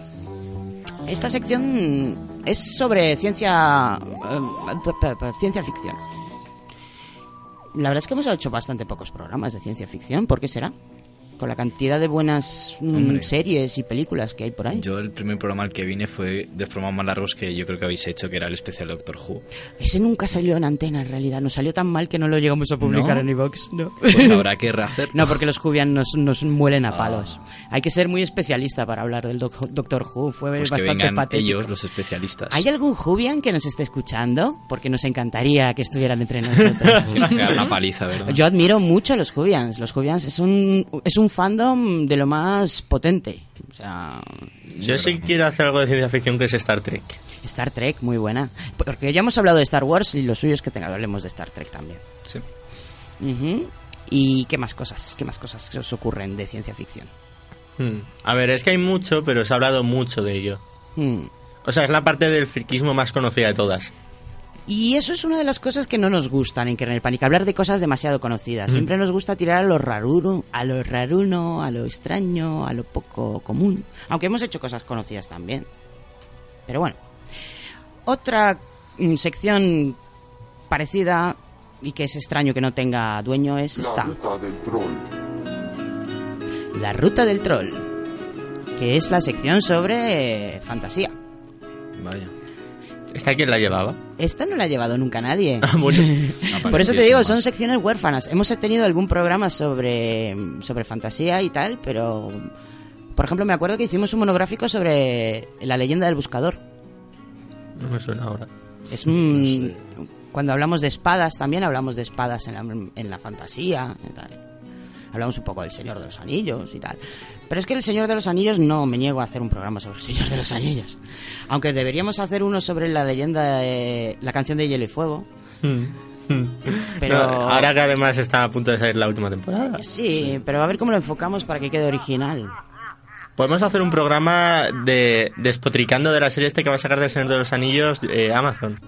Esta sección es sobre ciencia eh, ciencia ficción. La verdad es que hemos hecho bastante pocos programas de ciencia ficción. ¿Por qué será? Con la cantidad de buenas mm, Hombre. series y películas que hay por ahí. Yo el primer programa al que vine fue de los programas más largos que yo creo que habéis hecho, que era el especial Doctor Who. Ese nunca salió en antena, en realidad. Nos salió tan mal que no lo llegamos a publicar ¿No? en iVox. No. Pues habrá que rehacer. No, porque los Jubian nos, nos muelen a Ah. palos. Hay que ser muy especialista para hablar del doc- Doctor Who. Fue Pues que bastante vengan patético. ellos, los especialistas. ¿Hay algún Jubian que nos esté escuchando? Porque nos encantaría que estuvieran entre nosotros. Que nos paliza, ¿verdad? Yo admiro mucho a los Jubians. Los Jubians es un, es un fandom de lo más potente. O sea, Yo sí quiero hacer algo de ciencia ficción que es Star Trek. Star Trek, muy buena. Porque ya hemos hablado de Star Wars y lo suyo es que tenga- hablemos de Star Trek también. Sí. ¿Y qué más cosas? ¿Qué más cosas se os ocurren de ciencia ficción? Hmm. A ver, es que hay mucho, pero se ha hablado mucho de ello. Hmm. O sea, es la parte del friquismo más conocida de todas. Y eso es una de las cosas que no nos gustan en Kernel Panic, hablar de cosas demasiado conocidas. Mm. Siempre nos gusta tirar a lo raruro, a lo raruno, a lo extraño, a lo poco común. Aunque hemos hecho cosas conocidas también. Pero bueno. Otra mm, sección parecida y que es extraño que no tenga dueño es esta. La ruta del troll. Que es la sección sobre fantasía. Vaya. ¿Esta quién la llevaba? Esta no la ha llevado nunca nadie. Ah, bueno. Por eso te digo, son secciones huérfanas. Hemos tenido algún programa sobre, sobre fantasía y tal, pero... Por ejemplo, me acuerdo que hicimos un monográfico sobre la leyenda del buscador. No me suena ahora. Es un... Cuando hablamos de espadas, también hablamos de espadas en la, en la fantasía y tal. Hablamos un poco del Señor de los Anillos y tal. Pero es que el Señor de los Anillos no me niego a hacer un programa sobre el Señor de los Anillos. Aunque deberíamos hacer uno sobre la leyenda de la canción de Hielo y Fuego. Pero- No, ahora que además está a punto de salir la última temporada. Sí, pero a ver cómo lo enfocamos para que quede original. Podemos hacer un programa de despotricando de la serie este que va a sacar del Señor de los Anillos eh, Amazon.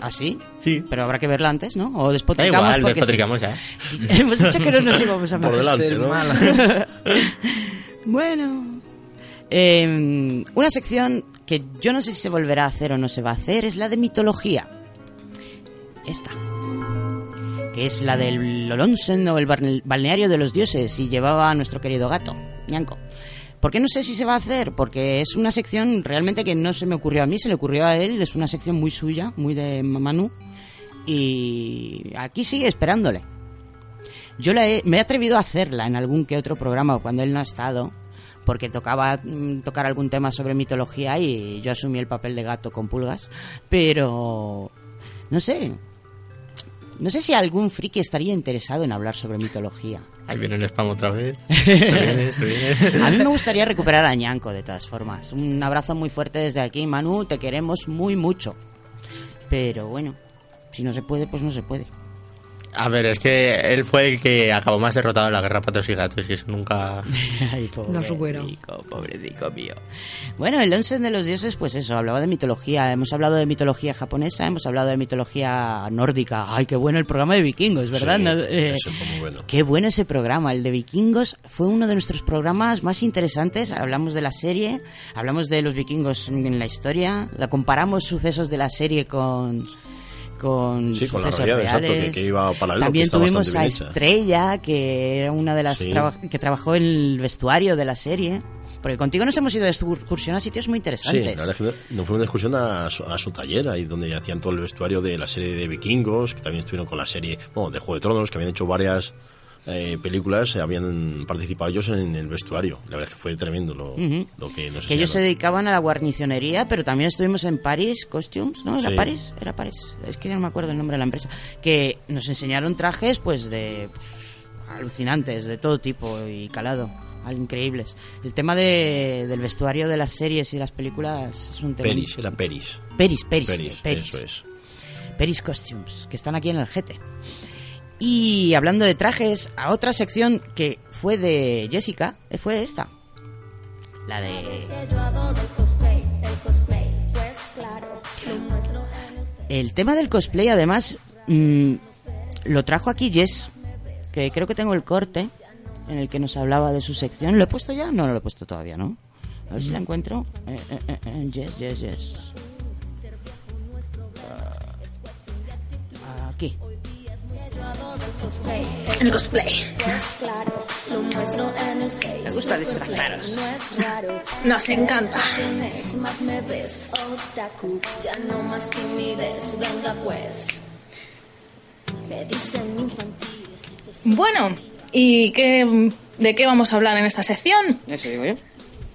¿Ah, sí? Sí. Pero habrá que verla antes, ¿no? O Da despotricamos igual, porque despotricamos sí. ya. Sí, Hemos dicho que no nos íbamos a Por meter. delante, ¿no? bueno. Eh, una sección que yo no sé si se volverá a hacer o no se va a hacer es la de mitología. Esta. Que es la del Olonsen o el balneario de los dioses y llevaba a nuestro querido gato, Ñanco. ¿Por qué no sé si se va a hacer? Porque es una sección realmente que no se me ocurrió a mí, se le ocurrió a él. Es una sección muy suya, muy de Manu. Y aquí sigue esperándole. Yo la he- me he atrevido a hacerla en algún que otro programa cuando él no ha estado, porque tocaba mm, tocar algún tema sobre mitología y yo asumí el papel de gato con pulgas, pero no sé. No sé si algún friki estaría interesado en hablar sobre mitología. Ahí viene el spam otra vez. Se viene, se viene. A mí me gustaría recuperar a Ñanco de todas formas. Un abrazo muy fuerte desde aquí, Manu, te queremos muy mucho. Pero bueno, si no se puede, pues no se puede. A ver, es que él fue el que acabó más derrotado en la guerra patos y gatos y eso nunca... Ay, No supero. pobrecico mío. Bueno, el Onsen de los dioses, pues eso, hablaba de mitología. Hemos hablado de mitología japonesa, hemos hablado de mitología nórdica. Ay, qué bueno el programa de vikingos, ¿verdad? Sí, No, eh, fue muy bueno. Qué bueno ese programa, el de vikingos fue uno de nuestros programas más interesantes. Hablamos de la serie, hablamos de los vikingos en la historia, la comparamos sucesos de la serie con con Sí, con la realidad, exacto, que- que iba paralelo, También tuvimos a. Estrella, que era una de las Sí. traba- que trabajó en el vestuario de la serie. Porque contigo nos hemos ido de excursión a sitios muy Sí, interesantes. la verdad es que nos fuimos de excursión a su, a su taller, ahí donde hacían todo el vestuario de la serie de vikingos, que también estuvieron con la serie bueno, de Juego de Tronos, que habían hecho varias eh, películas, eh, habían participado ellos en el vestuario. La verdad es que fue tremendo lo, Ujú. lo que nos que ellos se dedicaban a la guarnicionería, pero también estuvimos en Paris Costumes, ¿no? ¿Era Sí. Paris? Era Paris. Es que no me acuerdo el nombre de la empresa. Que nos enseñaron trajes, pues, de alucinantes, de todo tipo y calado. al- Increíbles. El tema de, del vestuario de las series y las películas es un tema. Peris, era Peris. Peris, Peris, Peris, Peris. eso es. Peris Costumes, que están aquí en el GT. Y hablando de trajes, a otra sección que fue de Jessica, eh, fue esta. La de El tema del cosplay, además, mm, lo trajo aquí Jess, que creo que tengo el corte en el que nos hablaba de su sección. ¿Lo he puesto ya? No, no lo he puesto todavía, ¿no? A ver si la encuentro. Eh, eh, eh, eh. Ah, aquí. El cosplay. Me gusta disfrazaros. Nos encanta. Bueno, ¿y qué, de qué vamos a hablar en esta sección? Eso digo yo.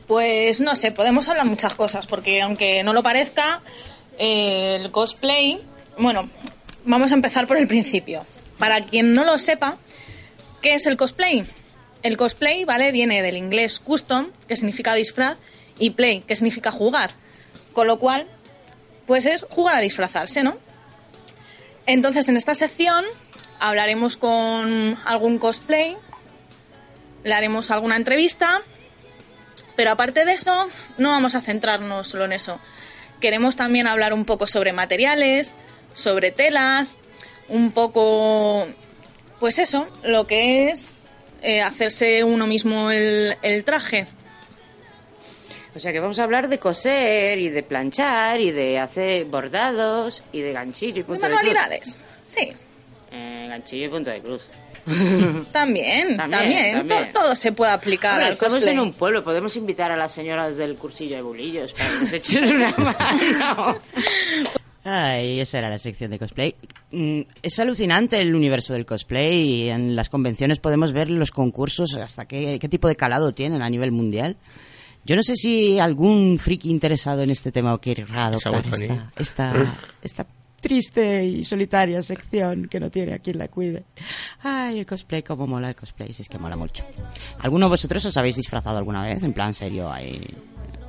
Pues no sé, podemos hablar muchas cosas, porque aunque no lo parezca, eh, el cosplay, bueno, vamos a empezar por el principio. Para quien no lo sepa, ¿qué es el cosplay? El cosplay, ¿vale? Viene del inglés custom, que significa disfraz, y play, que significa jugar. Con lo cual, pues es jugar a disfrazarse, ¿no? Entonces, en esta sección hablaremos con algún cosplay, le haremos alguna entrevista, pero aparte de eso, no vamos a centrarnos solo en eso. Queremos también hablar un poco sobre materiales, sobre telas, un poco, pues eso, lo que es eh, hacerse uno mismo el, el traje. O sea que vamos a hablar de coser y de planchar y de hacer bordados y de ganchillo y De punto de, cruz. manualidades, sí. Eh, ganchillo y punto de cruz. También, también, También, también. to- todo se puede aplicar Hombre, al estamos cosplay. en un pueblo, podemos invitar a las señoras del cursillo de bulillos para que nos echen una mano. Ay, esa era la sección de cosplay. Mm, Es alucinante el universo del cosplay y en las convenciones podemos ver los concursos hasta qué, qué tipo de calado tienen a nivel mundial. Yo no sé si algún friki interesado en este tema querrá adoptar esta, esta, esta triste y solitaria sección que no tiene a quien la cuide. Ay, el cosplay, cómo mola el cosplay, si es que mola mucho. ¿Alguno de vosotros os habéis disfrazado alguna vez? En plan serio, ahí...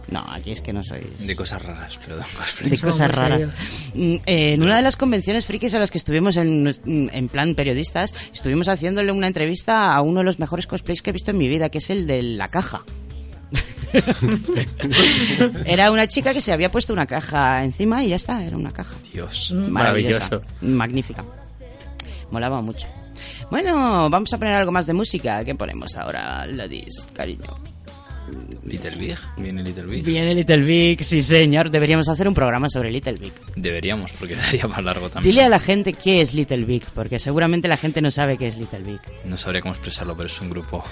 No, aquí es que no soy... De cosas raras, perdón. cosplay. De cosas raras. Mm, eh, en una de las convenciones frikis a las que estuvimos en, en plan periodistas, estuvimos haciéndole una entrevista a uno de los mejores cosplays que he visto en mi vida, que es el de la caja. era una chica que se había puesto una caja encima y ya está, era una caja. Dios. Maravillosa, Maravilloso. Magnífica. Molaba mucho. Bueno, vamos a poner algo más de música. ¿Qué ponemos ahora, Ladis, cariño? Little Big. Viene Little Big. Viene Little Big, sí señor. Deberíamos hacer un programa sobre Little Big. Deberíamos, porque daría más largo también. Dile a la gente qué es Little Big, porque seguramente la gente no sabe qué es Little Big. No sabría cómo expresarlo, pero es un grupo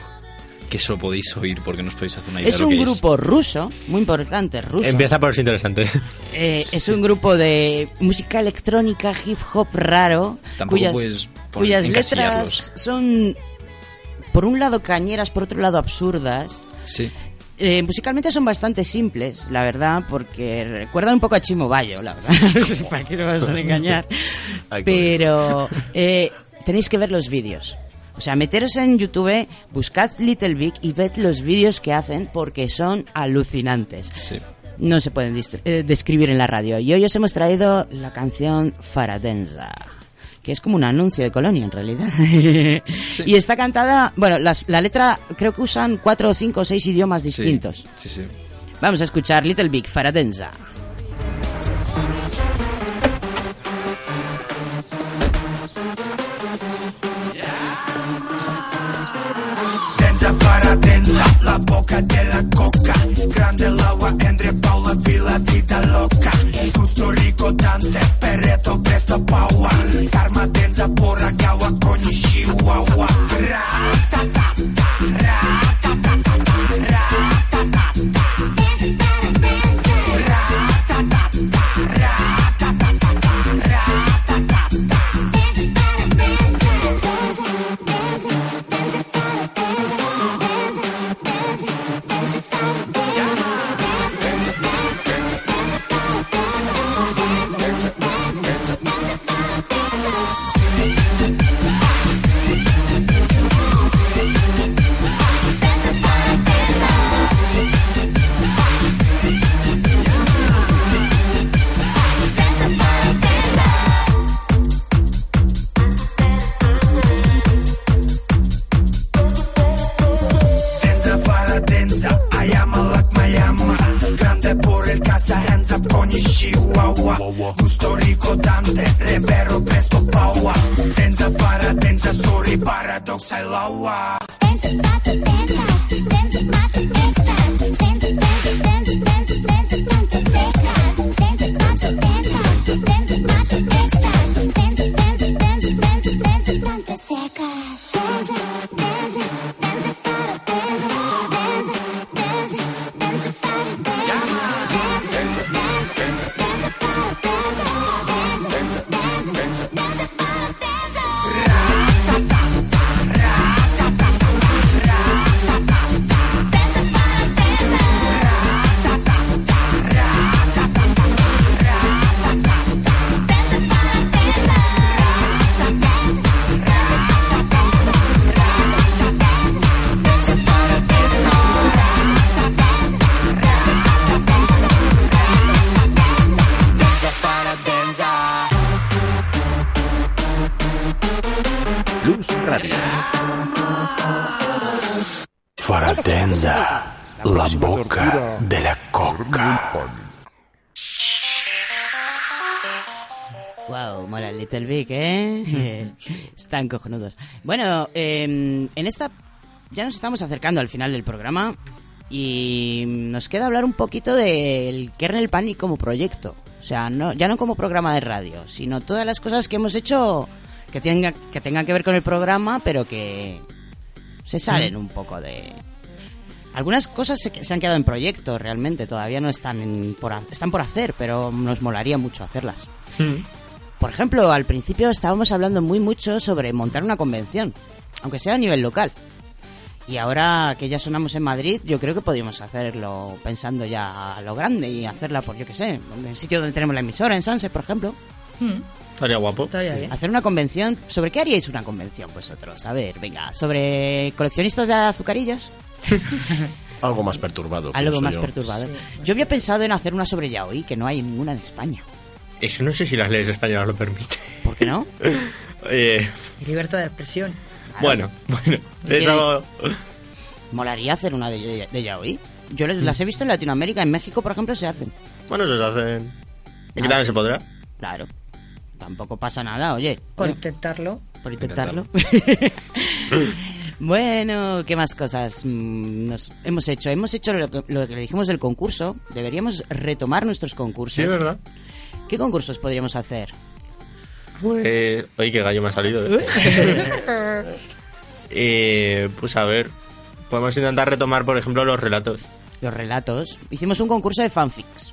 que solo podéis oír porque no os podéis hacer una idea Es de lo un que grupo ruso, muy importante, ruso. Empieza por ser interesante. Eh, es un grupo de música electrónica, hip hop raro, Tampoco cuyas, puedes cuyas letras son, por un lado, cañeras, por otro lado, absurdas. Sí. Eh, musicalmente son bastante simples, la verdad, porque recuerdan un poco a Chimo Bayo, la verdad. ¿Para qué vamos a engañar? Pero eh, tenéis que ver los vídeos. O sea, meteros en YouTube, buscad Little Big y ved los vídeos que hacen porque son alucinantes. Sí. No se pueden eh, describir en la radio. Y hoy os hemos traído la canción Faradenza, que es como un anuncio de colonia en realidad. y está cantada, bueno, las- la letra creo que usan cuatro, cinco o seis idiomas distintos. Sí, sí. Vamos a escuchar Little Big Faradenza. La boca de la coca. Grande l'agua, Andre Paula, Villa, vida loca. Gusto rico, Dante, Perreto, presto, Paua. Karma denza, pora gawa, koni chihuahua. Ra, ta, ta, ta, ra, Gusto rico Dante, repero presto paua Denza para denza, sorry paradoxa laua Plus Están cojonudos. Bueno, eh, en esta ya nos estamos acercando al final del programa y nos queda hablar un poquito del Kernel Panic como proyecto. O sea, no, ya no como programa de radio, sino todas las cosas que hemos hecho que tengan que, tengan que ver con el programa, pero que se salen un poco de... Algunas cosas se, se han quedado en proyecto realmente, todavía no están, en- por, están por hacer, pero nos molaría mucho hacerlas. Por ejemplo, al principio estábamos hablando muy mucho sobre montar una convención, aunque sea a nivel local. Y ahora que ya sonamos en Madrid, yo creo que podríamos hacerlo pensando ya a lo grande y hacerla por, yo qué sé, en el sitio donde tenemos la emisora, en Sunset, por ejemplo. Estaría guapo. Hacer una convención. ¿Sobre qué haríais una convención vosotros? A ver, venga, ¿sobre coleccionistas de azucarillos? Algo más perturbado. Algo más yo. perturbador. Yo había pensado en hacer una sobre yaoi, que no hay ninguna en España. Eso no sé si las leyes españolas lo permiten. ¿Por qué no? Eh, Libertad de expresión. bueno, bueno. ¿Qué Eso... Molaría hacer una de, de yaoi. Yo les- las he visto en Latinoamérica, en México, por ejemplo, se hacen. Bueno, se hacen... Aquí también se podrá. Claro. Tampoco pasa nada, oye. Por intentarlo. Por intentarlo. bueno, ¿qué más cosas mm, nos hemos hecho? Hemos hecho lo que, lo que le dijimos del concurso. Deberíamos retomar nuestros concursos. Sí, es verdad. ¿Qué concursos podríamos hacer? Pues... Oye, qué gallo me ha salido. ¿eh? Eh, pues a ver... Podemos intentar retomar, por ejemplo, los relatos. Los relatos. Hicimos un concurso de fanfics.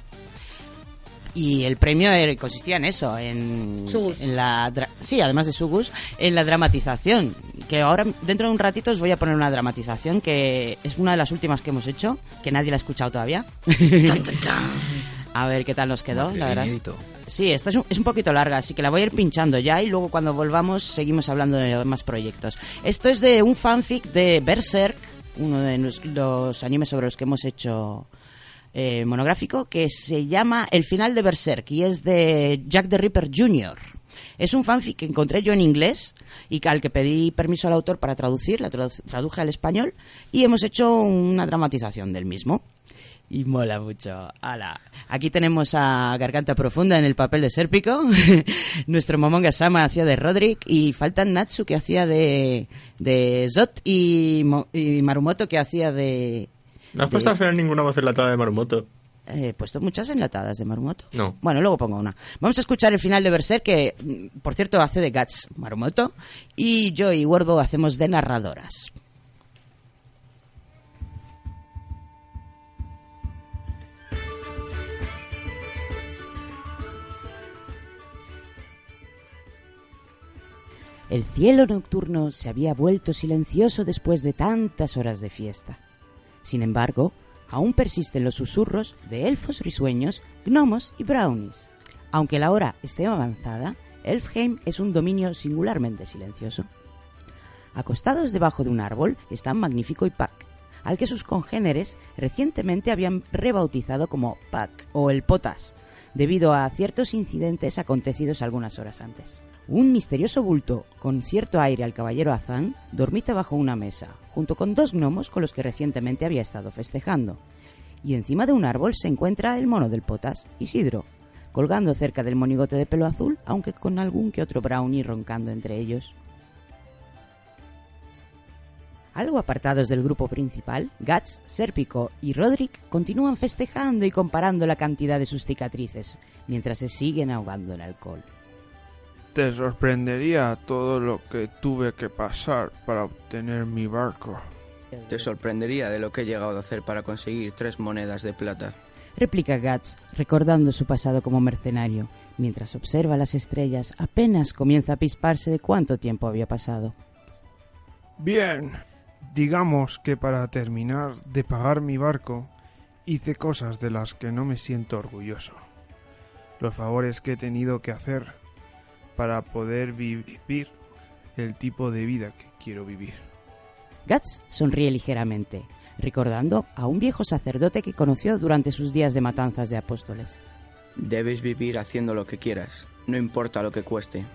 Y el premio era- consistía en eso, en, en la sí, además de Sugus, en la dramatización. Que ahora dentro de un ratito os voy a poner una dramatización que es una de las últimas que hemos hecho, que nadie la ha escuchado todavía. a ver qué tal nos quedó, Material la verdad. inédito. Sí, esta es un, es un poquito larga, así que la voy a ir pinchando ya y luego cuando volvamos seguimos hablando de más proyectos. Esto es de un fanfic de Berserk, uno de los animes sobre los que hemos hecho eh, monográfico, que se llama El final de Berserk y es de Jack the Ripper Jr. Es un fanfic que encontré yo en inglés y al que pedí permiso al autor para traducir, la tradu- traduje al español y hemos hecho una dramatización del mismo. Y mola mucho. Ala. Aquí tenemos a Garganta Profunda en el papel de Sérpico. Nuestro Momonga Sama hacía de Roderick. Y faltan Natsu que hacía de, de Zot y, y Marumoto que hacía de... ¿No has de- puesto al final ninguna voz enlatada de Marumoto? He puesto muchas enlatadas de Marumoto. No. Bueno, luego pongo una. Vamos a escuchar el final de Berserk que, mm, por cierto, hace de Guts Marumoto. Y yo y Werbo hacemos de narradoras. El cielo nocturno se había vuelto silencioso después de tantas horas de fiesta. Sin embargo, aún persisten los susurros de elfos risueños, gnomos y brownies. Aunque la hora esté avanzada, Elfheim es un dominio singularmente silencioso. Acostados debajo de un árbol están Magnífico y Pac, al que sus congéneres recientemente habían rebautizado como Pac o el Potas, debido a ciertos incidentes acontecidos algunas horas antes. Un misterioso bulto con cierto aire al caballero Azán dormita bajo una mesa, junto con dos gnomos con los que recientemente había estado festejando. y encima de un árbol se encuentra el mono del potas, Isidro, colgando cerca del monigote de pelo azul, aunque con algún que otro brownie roncando entre ellos. Algo apartados del grupo principal, Guts, Serpico y Roderick continúan festejando y comparando la cantidad de sus cicatrices, mientras se siguen ahogando en alcohol. Te sorprendería todo lo que tuve que pasar para obtener mi barco. Te sorprendería de lo que he llegado a hacer para conseguir tres monedas de plata. Replica Guts, recordando su pasado como mercenario, mientras observa las estrellas, apenas comienza a pisparse de cuánto tiempo había pasado. Bien, digamos que para terminar de pagar mi barco, hice cosas de las que no me siento orgulloso. Los favores que he tenido que hacer para poder vivir el tipo de vida que quiero vivir. Guts sonríe ligeramente, recordando a un viejo sacerdote que conoció durante sus días de matanzas de apóstoles. Debes vivir haciendo lo que quieras, no importa lo que cueste.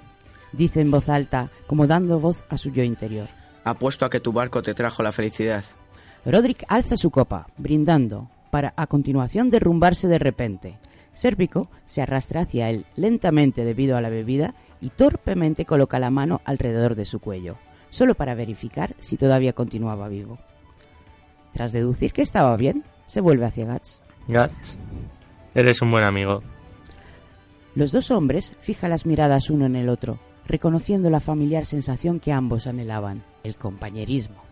Dice en voz alta, como dando voz a su yo interior. Apuesto a que tu barco te trajo la felicidad. Roderick alza su copa, brindando, para a continuación derrumbarse de repente. Sérpico se arrastra hacia él lentamente debido a la bebida y torpemente coloca la mano alrededor de su cuello, solo para verificar si todavía continuaba vivo. Tras deducir que estaba bien, se vuelve hacia Guts. Guts, eres un buen amigo. Los dos hombres fijan las miradas uno en el otro, reconociendo la familiar sensación que ambos anhelaban, el compañerismo.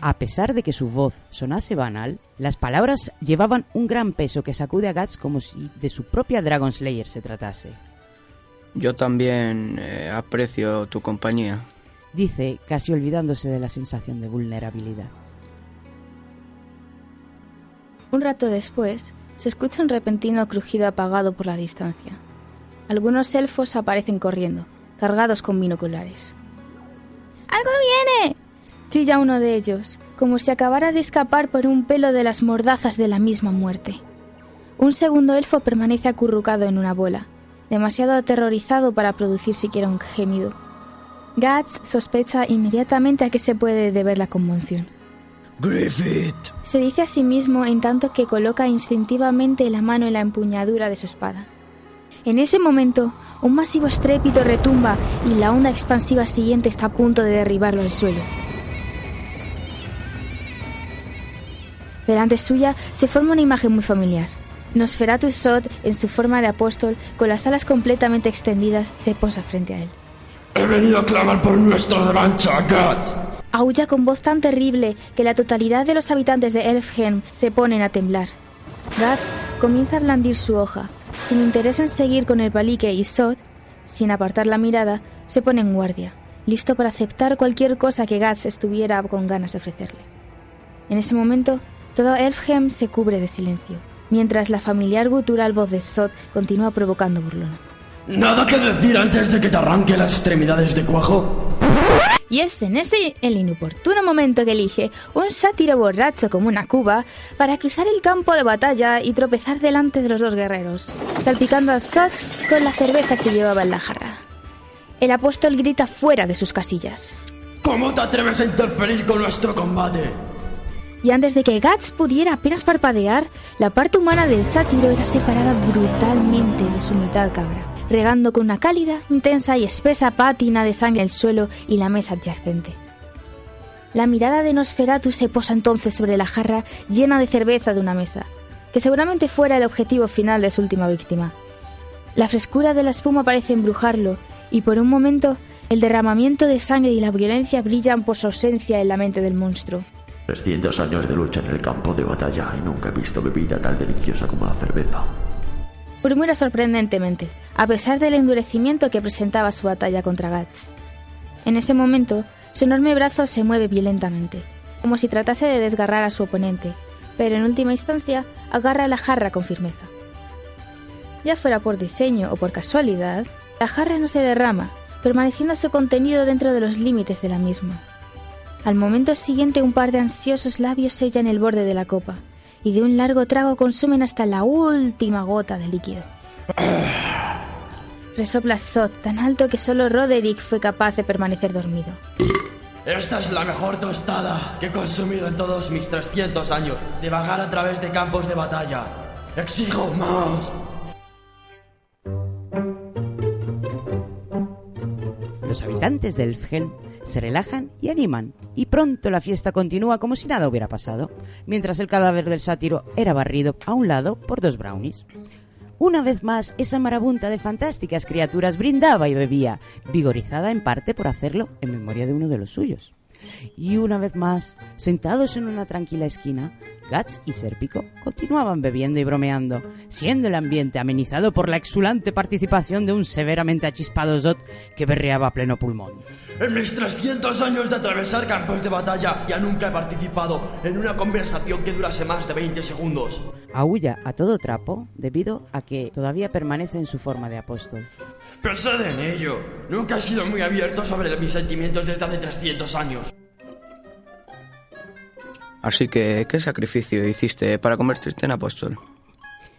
A pesar de que su voz sonase banal, las palabras llevaban un gran peso que sacude a Guts como si de su propia Dragon Slayer se tratase. Yo también eh, aprecio tu compañía. Dice, casi olvidándose de la sensación de vulnerabilidad. Un rato después, se escucha un repentino crujido apagado por la distancia. Algunos elfos aparecen corriendo, cargados con binoculares. ¡Algo viene! chilla uno de ellos, como si acabara de escapar por un pelo de las mordazas de la misma muerte. Un segundo elfo permanece acurrucado en una bola, demasiado aterrorizado para producir siquiera un gemido. Guts sospecha inmediatamente a qué se puede deber la conmoción. Griffith. Se dice a sí mismo en tanto que coloca instintivamente la mano en la empuñadura de su espada. En ese momento, un masivo estrépito retumba y la onda expansiva siguiente está a punto de derribarlo al suelo. Delante suya se forma una imagen muy familiar. Nosferatu Sod, en su forma de apóstol, con las alas completamente extendidas, se posa frente a él. He venido a clamar por nuestra revancha, Guts. Aulla con voz tan terrible que la totalidad de los habitantes de Elfhelm se ponen a temblar. Guts comienza a blandir su hoja. Sin interés en seguir con el palique y Sod, sin apartar la mirada, se pone en guardia, listo para aceptar cualquier cosa que Guts estuviera con ganas de ofrecerle. En ese momento, todo Elfhelm se cubre de silencio, mientras la familiar gutural voz de Sod continúa provocando burlona. Nada que decir antes de que te arranque las extremidades de cuajo. Y es en ese el inoportuno momento que elige un sátiro borracho como una cuba para cruzar el campo de batalla y tropezar delante de los dos guerreros, salpicando a Sod con la cerveza que llevaba en la jarra. El apóstol grita fuera de sus casillas. ¿Cómo te atreves a interferir con nuestro combate? Y antes de que Guts pudiera apenas parpadear, la parte humana del sátiro era separada brutalmente de su mitad cabra, regando con una cálida, intensa y espesa pátina de sangre el suelo y la mesa adyacente. La mirada de Nosferatu se posa entonces sobre la jarra llena de cerveza de una mesa, que seguramente fuera el objetivo final de su última víctima. La frescura de la espuma parece embrujarlo, y por un momento el derramamiento de sangre y la violencia brillan por su ausencia en la mente del monstruo. 300 años de lucha en el campo de batalla y nunca he visto bebida tan deliciosa como la cerveza. Murmura sorprendentemente, a pesar del endurecimiento que presentaba su batalla contra Guts. En ese momento, su enorme brazo se mueve violentamente, como si tratase de desgarrar a su oponente, pero en última instancia agarra la jarra con firmeza. Ya fuera por diseño o por casualidad, la jarra no se derrama, permaneciendo su contenido dentro de los límites de la misma. Al momento siguiente un par de ansiosos labios sellan el borde de la copa, y de un largo trago consumen hasta la última gota de líquido. Resopla Sot tan alto que solo Roderick fue capaz de permanecer dormido. Esta es la mejor tostada que he consumido en todos mis 300 años de vagar a través de campos de batalla. ¡Exijo más! Los habitantes de Elfhelm se relajan y animan, y pronto la fiesta continúa como si nada hubiera pasado, mientras el cadáver del sátiro era barrido a un lado por dos brownies. Una vez más, esa marabunta de fantásticas criaturas brindaba y bebía, vigorizada en parte por hacerlo en memoria de uno de los suyos. Y una vez más, sentados en una tranquila esquina, Guts y Sérpico continuaban bebiendo y bromeando, siendo el ambiente amenizado por la exulante participación de un severamente achispado Zot que berreaba a pleno pulmón. En mis 300 años de atravesar campos de batalla ya nunca he participado en una conversación que durase más de 20 segundos. Aúlla a todo trapo debido a que todavía permanece en su forma de apóstol. Pensad en ello. Nunca he sido muy abierto sobre mis sentimientos desde hace 300 años. Así que, ¿qué sacrificio hiciste para convertirte en apóstol?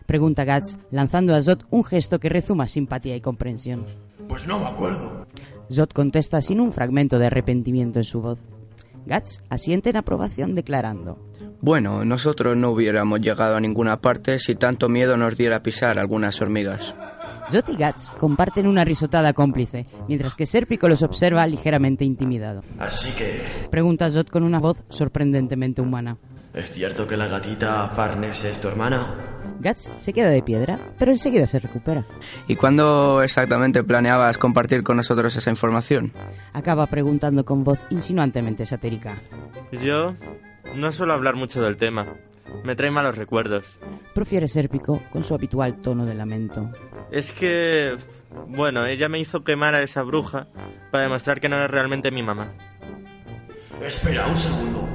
Pregunta Guts, lanzando a Zod un gesto que rezuma simpatía y comprensión. Pues no me acuerdo. Zod contesta sin un fragmento de arrepentimiento en su voz. Guts asiente en aprobación declarando. Bueno, nosotros no hubiéramos llegado a ninguna parte si tanto miedo nos diera pisar algunas hormigas. Zod y Guts comparten una risotada cómplice, mientras que Sérpico los observa ligeramente intimidado. Así que... Pregunta Zod con una voz sorprendentemente humana. ¿Es cierto que la gatita Farnes es tu hermana? Guts se queda de piedra, pero enseguida se recupera. ¿Y cuándo exactamente planeabas compartir con nosotros esa información? Acaba preguntando con voz insinuantemente satírica. Yo no suelo hablar mucho del tema. Me trae malos recuerdos. Profiere Sérpico con su habitual tono de lamento. Es que... Bueno, ella me hizo quemar a esa bruja para demostrar que no era realmente mi mamá. Espera un segundo.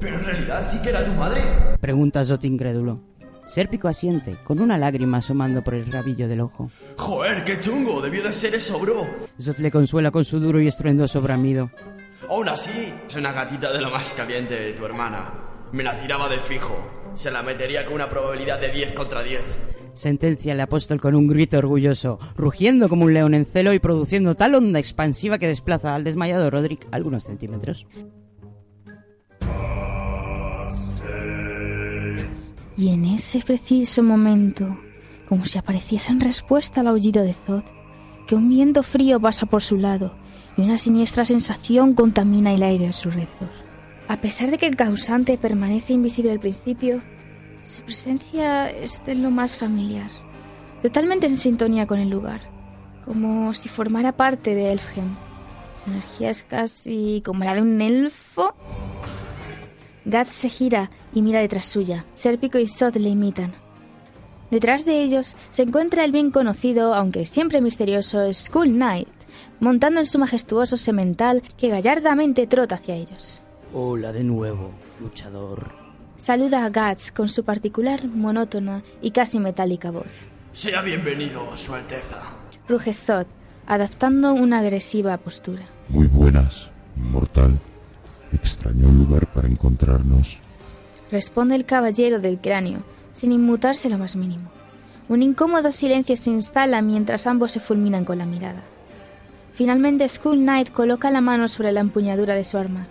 ¿Pero en realidad sí que era tu madre? Pregunta Zot incrédulo. Sérpico asiente, con una lágrima asomando por el rabillo del ojo. ¡Joder, qué chungo! Debió de ser eso, bro. Zot le consuela con su duro y estruendoso bramido. Aún así, es una gatita de lo más caliente de tu hermana. Me la tiraba de fijo. Se la metería con una probabilidad de 10 contra 10. Sentencia el apóstol con un grito orgulloso, rugiendo como un león en celo y produciendo tal onda expansiva que desplaza al desmayado Roderick algunos centímetros. Y en ese preciso momento, como si apareciese en respuesta al aullido de Zod, que un viento frío pasa por su lado y una siniestra sensación contamina el aire a su alrededor. A pesar de que el causante permanece invisible al principio, su presencia es de lo más familiar, totalmente en sintonía con el lugar, como si formara parte de Elfhem. Su energía es casi como la de un elfo. Gaz se gira y mira detrás suya. Sérpico y Sot le imitan. Detrás de ellos se encuentra el bien conocido, aunque siempre misterioso, Skull Knight, montando en su majestuoso semental que gallardamente trota hacia ellos. Hola de nuevo, luchador. Saluda a Guts con su particular, monótona y casi metálica voz. Sea bienvenido, Su Alteza. Ruge Sot, adaptando una agresiva postura. Muy buenas, inmortal. Extraño lugar para encontrarnos. Responde el caballero del cráneo, sin inmutarse lo más mínimo. Un incómodo silencio se instala mientras ambos se fulminan con la mirada. Finalmente Skull Knight coloca la mano sobre la empuñadura de su arma,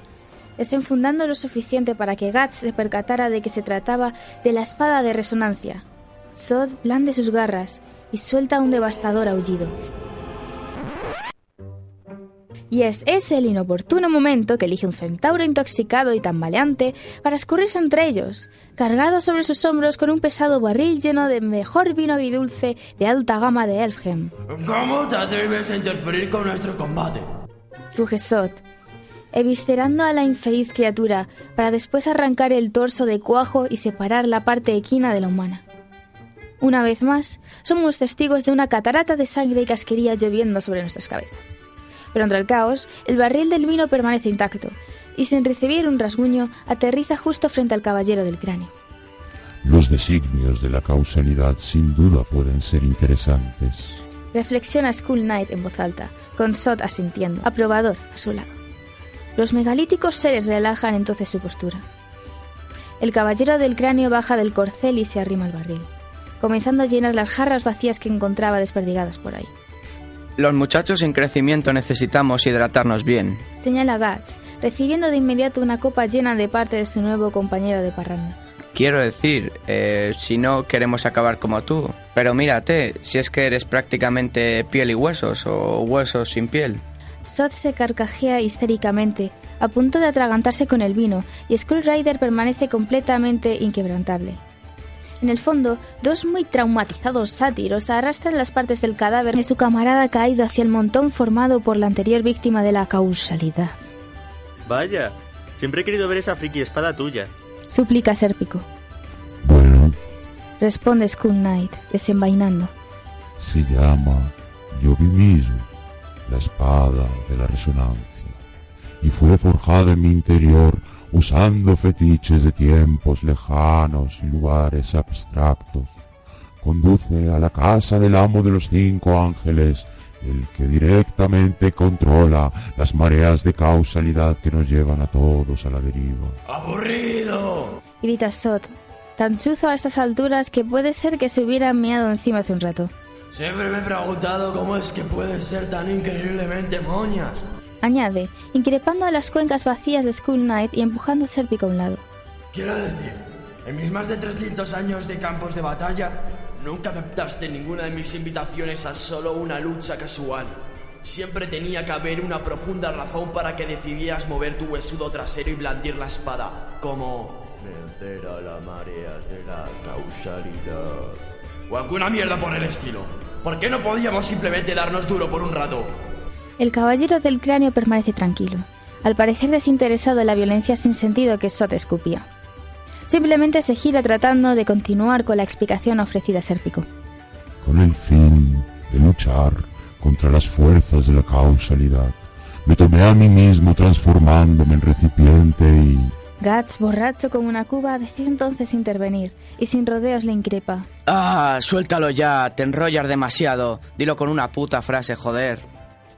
desenfundando lo suficiente para que Guts se percatara de que se trataba de la espada de resonancia. Sod blande sus garras y suelta un devastador aullido. Y es ese el inoportuno momento que elige un centauro intoxicado y tambaleante para escurrirse entre ellos, cargado sobre sus hombros con un pesado barril lleno de mejor vino agridulce de alta gama de Elfhem. ¿Cómo te atreves a interferir con nuestro combate? Ruge Sot, eviscerando a la infeliz criatura para después arrancar el torso de cuajo y separar la parte equina de la humana. Una vez más, somos testigos de una catarata de sangre y casquería lloviendo sobre nuestras cabezas. Pero entre el caos, el barril del vino permanece intacto y sin recibir un rasguño aterriza justo frente al caballero del cráneo. Los designios de la causalidad sin duda pueden ser interesantes. Reflexiona Skull Knight en voz alta, con Sot asintiendo, aprobador a su lado. Los megalíticos seres relajan entonces su postura. El caballero del cráneo baja del corcel y se arrima al barril, comenzando a llenar las jarras vacías que encontraba desperdigadas por ahí. Los muchachos en crecimiento necesitamos hidratarnos bien. Señala Guts, recibiendo de inmediato una copa llena de parte de su nuevo compañero de parranda. Quiero decir, eh, si no queremos acabar como tú. Pero mírate, si es que eres prácticamente piel y huesos o huesos sin piel. Sod se carcajea histéricamente, a punto de atragantarse con el vino, y Skull Rider permanece completamente inquebrantable. En el fondo, dos muy traumatizados sátiros arrastran las partes del cadáver de su camarada caído hacia el montón formado por la anterior víctima de la causalidad. Vaya, siempre he querido ver esa friki espada tuya. Suplica Sérpico. Responde Skull Knight, desenvainando. Se llama Yobimizu, la espada de la resonancia, y fue forjada en mi interior usando fetiches de tiempos lejanos y lugares abstractos. Conduce a la casa del amo de los cinco ángeles, el que directamente controla las mareas de causalidad que nos llevan a todos a la deriva. ¡Aburrido! Grita Sod, tan chuzo a estas alturas que puede ser que se hubiera meado encima hace un rato. Siempre me he preguntado cómo es que puedes ser tan increíblemente moñas. Añade, increpando a las cuencas vacías de Skull Knight y empujando a Sérpico a un lado. Quiero decir, en mis más de 300 años de campos de batalla, nunca aceptaste ninguna de mis invitaciones a solo una lucha casual. Siempre tenía que haber una profunda razón para que decidieras mover tu huesudo trasero y blandir la espada, como vencer a las mareas de la causalidad. O alguna mierda por el estilo. ¿Por qué no podíamos simplemente darnos duro por un rato? El caballero del cráneo permanece tranquilo, al parecer desinteresado en la violencia sin sentido que Sot escupía. Simplemente se gira tratando de continuar con la explicación ofrecida a Sérpico. Con el fin de luchar contra las fuerzas de la causalidad, me tomé a mí mismo transformándome en recipiente y... Guts, borracho como una cuba, decide entonces intervenir y sin rodeos le increpa. Ah, suéltalo ya, te enrollas demasiado. Dilo con una puta frase, joder.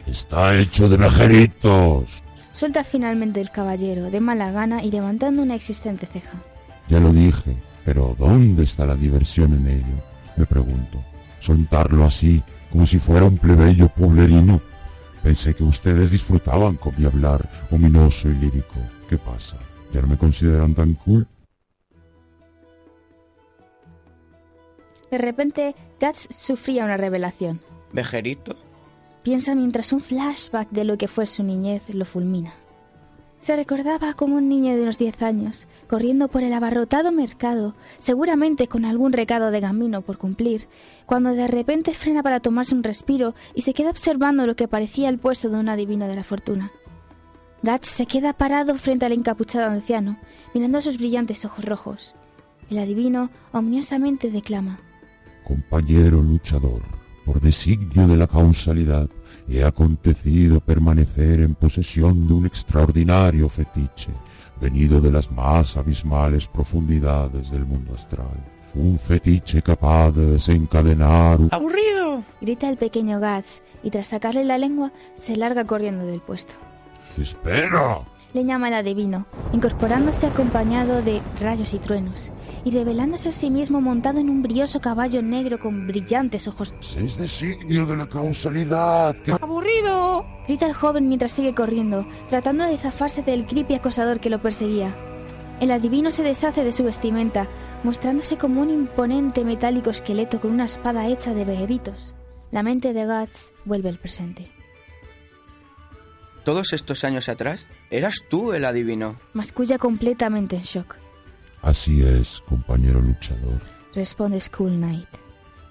Está hecho de mejeritos. Suelta finalmente el caballero, de mala gana y levantando una existente ceja. Ya lo dije, pero ¿dónde está la diversión en ello? Me pregunto. Soltarlo así, como si fuera un plebeyo pueblerino. Pensé que ustedes disfrutaban con mi hablar ominoso y lírico. ¿Qué pasa? ¿Ya no me consideran tan cool? De repente, Guts sufría una revelación. ¿Vejerito? Piensa mientras un flashback de lo que fue su niñez lo fulmina. Se recordaba como un niño de unos 10 años, corriendo por el abarrotado mercado, seguramente con algún recado de gamino por cumplir, cuando de repente frena para tomarse un respiro y se queda observando lo que parecía el puesto de un adivino de la fortuna. Guts se queda parado frente al encapuchado anciano, mirando sus brillantes ojos rojos. El adivino omniosamente declama. Compañero luchador, por designio de la causalidad, he acontecido permanecer en posesión de un extraordinario fetiche, venido de las más abismales profundidades del mundo astral. Un fetiche capaz de desencadenar un... ¡Aburrido! Grita el pequeño Guts y tras sacarle la lengua se larga corriendo del puesto. ¡Espera! Le llama el adivino, incorporándose acompañado de rayos y truenos, y revelándose a sí mismo montado en un brioso caballo negro con brillantes ojos. Es designio de la causalidad. que- ¡Aburrido! Grita el joven mientras sigue corriendo, tratando de zafarse del creepy acosador que lo perseguía. El adivino se deshace de su vestimenta, mostrándose como un imponente metálico esqueleto con una espada hecha de vejeritos. La mente de Guts vuelve al presente. Todos estos años atrás, eras tú el adivino. Masculla completamente en shock. Así es, compañero luchador. Responde Skull Knight.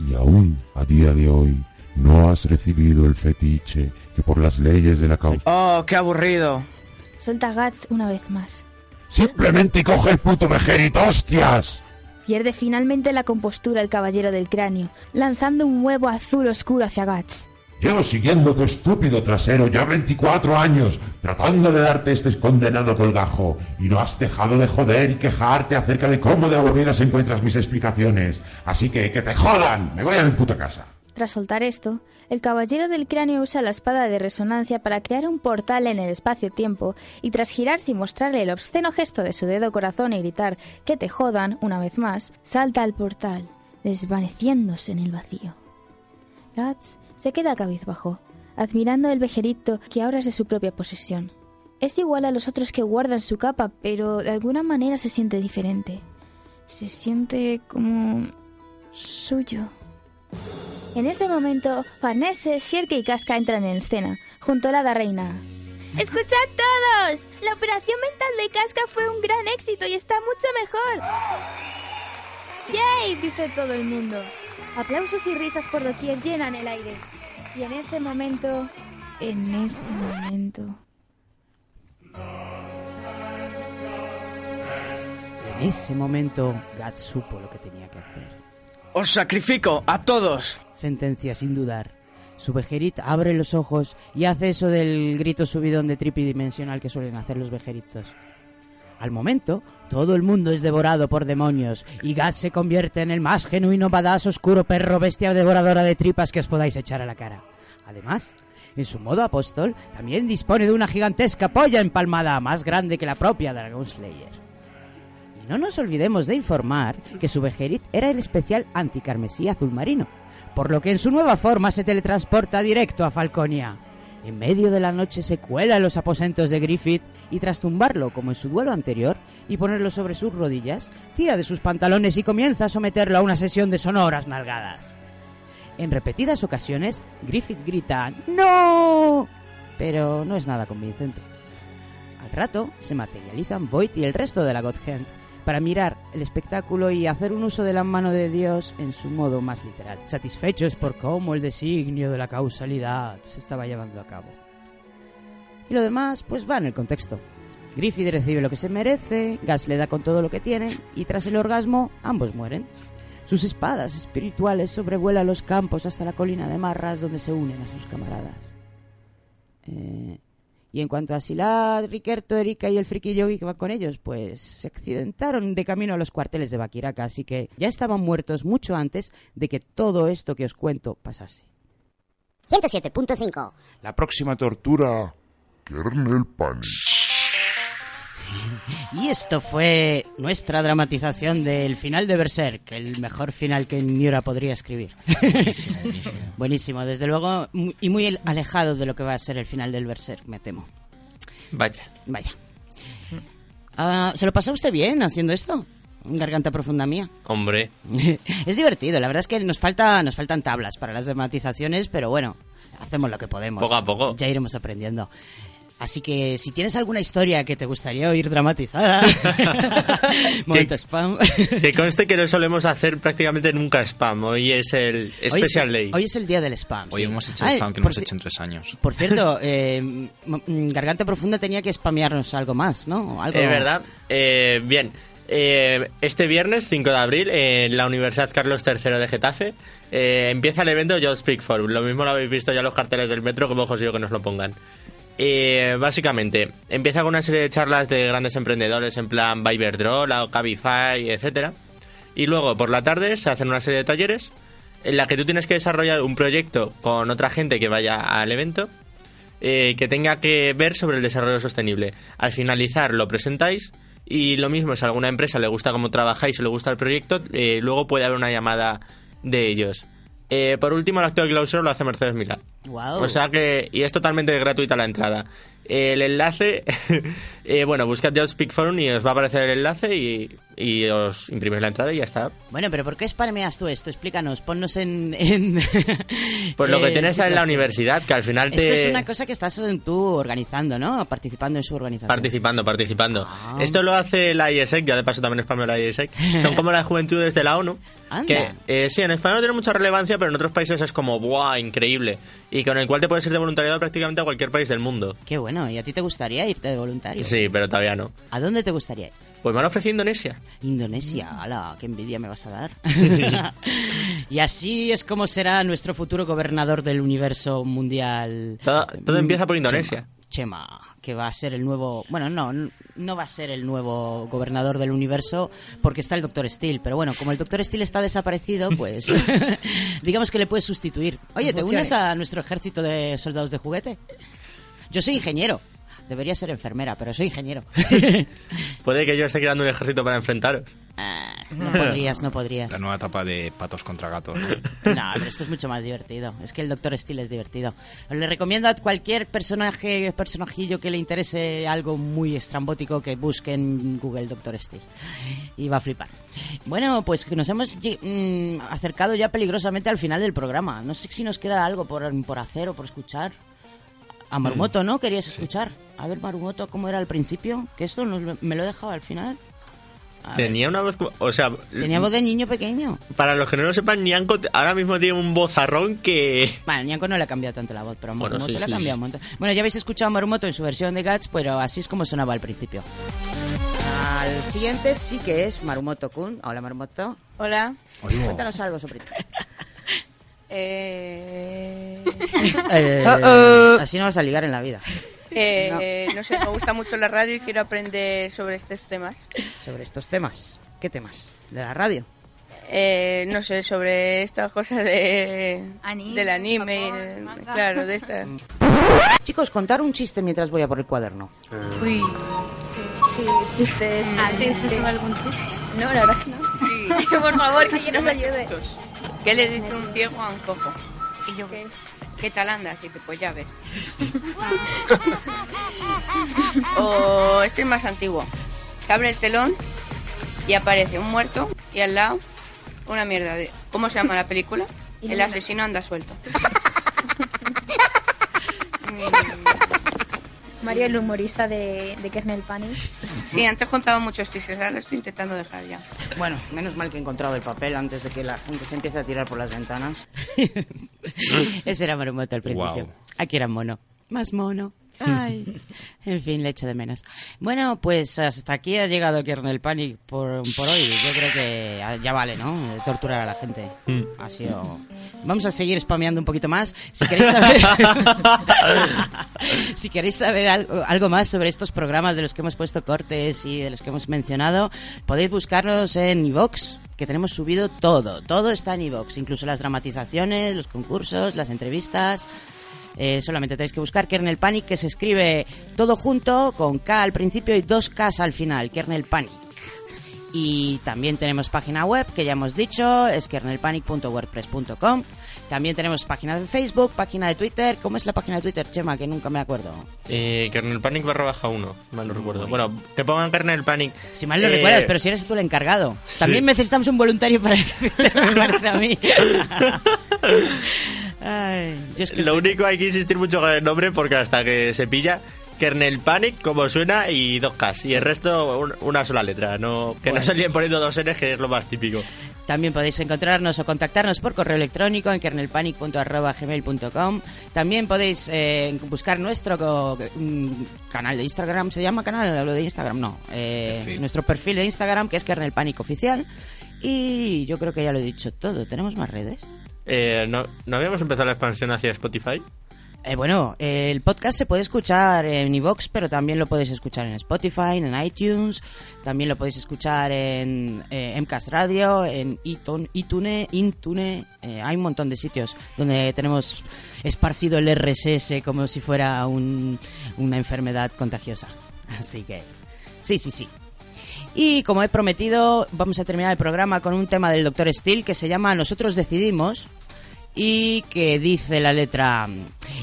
Y aún, a día de hoy, no has recibido el fetiche que por las leyes de la causa... ¡Oh, qué aburrido! Suelta Guts una vez más. ¡Simplemente coge el puto vejerito, hostias! Pierde finalmente la compostura el caballero del cráneo, lanzando un huevo azul oscuro hacia Guts. Llevo siguiendo tu estúpido trasero ya 24 años, tratando de darte este condenado colgajo, y no has dejado de joder y quejarte acerca de cómo de aburridas encuentras mis explicaciones. Así que, que te jodan, me voy a mi puta casa. Tras soltar esto, el caballero del cráneo usa la espada de resonancia para crear un portal en el espacio-tiempo y tras girarse y mostrarle el obsceno gesto de su dedo corazón y gritar que te jodan una vez más, salta al portal, desvaneciéndose en el vacío. Se queda cabizbajo, admirando el vejerito que ahora es de su propia posesión. Es igual a los otros que guardan su capa, pero de alguna manera se siente diferente. Se siente como suyo. En ese momento, Farnese, Shirke y Casca entran en escena, junto a la hada reina. ¡Escuchad todos! La operación mental de Casca fue un gran éxito y está mucho mejor. ¡Yay! dice todo el mundo. Aplausos y risas por doquier llenan el aire. Y en ese momento, en ese momento... En ese momento, Gat supo lo que tenía que hacer. ¡Os sacrifico a todos! Sentencia sin dudar. Su vejerit abre los ojos y hace eso del grito subidón de tripidimensional que suelen hacer los vejeritos. Al momento, todo el mundo es devorado por demonios y Gat se convierte en el más genuino badass oscuro perro bestia devoradora de tripas que os podáis echar a la cara. Además, en su modo apóstol, también dispone de una gigantesca polla empalmada más grande que la propia Dragon Slayer. Y no nos olvidemos de informar que su Vegerit era el especial anticarmesí azul marino, por lo que en su nueva forma se teletransporta directo a Falconia. En medio de la noche se cuela en los aposentos de Griffith y tras tumbarlo como en su duelo anterior y ponerlo sobre sus rodillas, tira de sus pantalones y comienza a someterlo a una sesión de sonoras nalgadas. En repetidas ocasiones, Griffith grita ¡No! Pero no es nada convincente. Al rato se materializan Void y el resto de la God Hand para mirar el espectáculo y hacer un uso de la mano de Dios en su modo más literal, satisfechos por cómo el designio de la causalidad se estaba llevando a cabo. Y lo demás, pues va en el contexto. Griffith recibe lo que se merece, Gas le da con todo lo que tiene, y tras el orgasmo, ambos mueren. Sus espadas espirituales sobrevuelan los campos hasta la colina de Marras donde se unen a sus camaradas. Eh, y en cuanto a Silad, Riquerto, Erika y el friki yogi que va con ellos, pues se accidentaron de camino a los cuarteles de Bakiraka, así que ya estaban muertos mucho antes de que todo esto que os cuento pasase. 107.5 La próxima tortura, Kernel Pan. Y esto fue nuestra dramatización del final de Berserk, el mejor final que Miura podría escribir. Buenísimo, buenísimo. Buenísimo, desde luego, y muy alejado de lo que va a ser el final del Berserk, me temo. Vaya. Vaya. Ah, ¿Se lo pasó usted bien haciendo esto? Garganta profunda mía. Hombre. es divertido, la verdad es que nos falta nos faltan tablas para las dramatizaciones, pero bueno, hacemos lo que podemos. Poco a poco. Ya iremos aprendiendo. Así que si tienes alguna historia que te gustaría oír dramatizada, momento spam. Que conste que no solemos hacer prácticamente nunca spam. Hoy es el Special Day. Hoy es el día del spam. Hoy sí. hemos hecho Ay, spam que no hemos hecho en tres años. Por cierto, eh, Garganta Profunda tenía que spamearnos algo más, ¿no? Algo... Es verdad. Eh, bien. Eh, este viernes, 5 de abril, en la Universidad Carlos III de Getafe, eh, empieza el evento Just Speak Forum. Lo mismo lo habéis visto ya en los carteles del metro, como os digo que nos lo pongan. Eh, básicamente, empieza con una serie de charlas de grandes emprendedores en plan Viberdroll, Cabify, etcétera. Y luego, por la tarde, se hacen una serie de talleres en la que tú tienes que desarrollar un proyecto con otra gente que vaya al evento eh, que tenga que ver sobre el desarrollo sostenible. Al finalizar lo presentáis y lo mismo, si a alguna empresa le gusta cómo trabajáis o le gusta el proyecto, eh, luego puede haber una llamada de ellos. Eh, por último, el acto de clausura lo hace Mercedes Milán. O sea que, y es totalmente gratuita la entrada. El enlace, eh, bueno, buscad Just Speak Forum y os va a aparecer el enlace y, y os imprimís la entrada y ya está. Bueno, pero ¿por qué spameas tú esto? Explícanos, ponnos en... en Pues lo que en tienes en la universidad, que al final te... Esto es una cosa que estás tú organizando, ¿no? Participando en su organización. Participando, participando. Ah. Esto lo hace la IESEC, ya de paso también spameo la IESEC. Son como las juventudes de la ONU. Anda. Que eh, sí, en España no tiene mucha relevancia, pero en otros países es como, ¡buah! Increíble. Y con el cual te puedes ir de voluntariado prácticamente a cualquier país del mundo. Qué bueno, ¿y a ti te gustaría irte de voluntario? Sí, pero todavía no. ¿A dónde te gustaría ir? Pues me han ofrecido Indonesia. Indonesia, ala, qué envidia me vas a dar. y así es como será nuestro futuro gobernador del universo mundial. Todo, todo empieza por Chema. Indonesia. Chema, que va a ser el nuevo... Bueno, no, no va a ser el nuevo gobernador del universo porque está el Doctor Steel. Pero bueno, como el Doctor Steel está desaparecido, pues digamos que le puedes sustituir. Oye, ¿te unes a nuestro ejército de soldados de juguete? Yo soy ingeniero. Debería ser enfermera, pero soy ingeniero. Puede que yo esté creando un ejército para enfrentaros. No podrías, no podrías. La nueva etapa de patos contra gatos. ¿no? No, pero esto es mucho más divertido. Es que el Doctor Steel es divertido. Le recomiendo a cualquier personaje, personajillo que le interese algo muy estrambótico que busque en Google Doctor Steel. Y va a flipar. Bueno, pues que nos hemos mm, acercado ya peligrosamente al final del programa. No sé si nos queda algo por, por hacer o por escuchar. A Marumoto, ¿no? Querías escuchar. A ver, Marumoto, ¿cómo era al principio? Que esto nos- me lo he dejado al final. A ver. Tenía una voz... como- O sea... Tenía voz de niño pequeño. Para los que no lo sepan, Nianco ahora mismo tiene un vozarrón que... Bueno, Ñanco no le ha cambiado tanto la voz, pero a Bueno, Marumoto sí, le ha sí, cambiado sí. un montón. Bueno, ya habéis escuchado a Marumoto en su versión de Guts, pero así es como sonaba al principio. Al siguiente sí que es Marumoto Kun. Hola, Marumoto. Hola. Cuéntanos algo sobre ti. Eh... Eh. Así no vas a ligar en la vida. Eh, no. sé, me gusta mucho la radio y quiero aprender sobre estos temas. Sobre estos temas. ¿Qué temas? ¿De la radio? Eh, no sé, sobre estas cosas de, Anime, del anime, claro, de esta. Chicos, contar un chiste mientras voy a por el cuaderno. Uy. Sí, chistes. Ah, ¿Sí, sí. sí, algún chiste? No, la verdad que no. Sí. Por favor, que alguien nos ayude. ¿Qué le dice un ciego a un cojo? Y yo, ¿qué, tal andas? Y dice, pues ya ves. o este es más antiguo. Se abre el telón y aparece un muerto y al lado una mierda de... ¿Cómo se llama la película? El asesino anda suelto. Mario, el humorista de, de Kernel Panic. Sí, antes contaba muchos chistes, ahora lo estoy intentando dejar ya. Bueno, menos mal que he encontrado el papel antes de que la gente se empiece a tirar por las ventanas. Ese era Marumoto al principio. Aquí era mono. Más mono. Ay. En fin, le echo de menos. Bueno, pues hasta aquí ha llegado Kernel Panic por, por hoy. Yo creo que ya vale, ¿no? Torturar a la gente. Ha sido... Vamos a seguir spameando un poquito más. Si queréis saber... si queréis saber algo, algo más sobre estos programas de los que hemos puesto cortes y de los que hemos mencionado, podéis buscarnos en iVox, que tenemos subido todo. Todo está en iVox, incluso las dramatizaciones, los concursos, las entrevistas. Eh, solamente tenéis que buscar Kernel Panic, que se escribe todo junto, con K al principio y dos Ks al final, Kernel Panic. Y también tenemos página web, que ya hemos dicho, es kernelpanic.wordpress.com. También tenemos página de Facebook, página de Twitter. ¿Cómo es la página de Twitter, Chema? Que nunca me acuerdo. Eh, Kernel Panic barra baja 1, mal no recuerdo. Bueno, que pongan Kernel Panic. Si mal lo Eh, recuerdas, pero si eres tú el encargado. También necesitamos un voluntario para que me parece a mí. Ay, yo es que- Lo único hay que insistir mucho con el nombre porque hasta que se pilla Kernel Panic como suena y dos Ks y el resto un- una sola letra, no que Bueno. no salían poniendo dos Ns que es lo más típico. También podéis encontrarnos o contactarnos por correo electrónico en kernelpanic.gmail.com. También podéis eh, buscar nuestro mm, canal de Instagram. ¿Se llama canal? Lo de Instagram, no. Eh, Perfil. nuestro perfil de Instagram, que es Kernel Panic Oficial. Y yo creo que ya lo he dicho todo. ¿Tenemos más redes? Eh, ¿no, ¿No habíamos empezado la expansión hacia Spotify? Eh, bueno, el podcast se puede escuchar en iVoox, pero también lo podéis escuchar en Spotify, en iTunes, también lo podéis escuchar en eh, MCAS Radio, en iTunes, Intune, eh, hay un montón de sitios donde tenemos esparcido el RSS como si fuera un- una enfermedad contagiosa. Así que, sí, sí, sí. Y como he prometido, vamos a terminar el programa con un tema del Dr. Steele que se llama Nosotros Decidimos y que dice la letra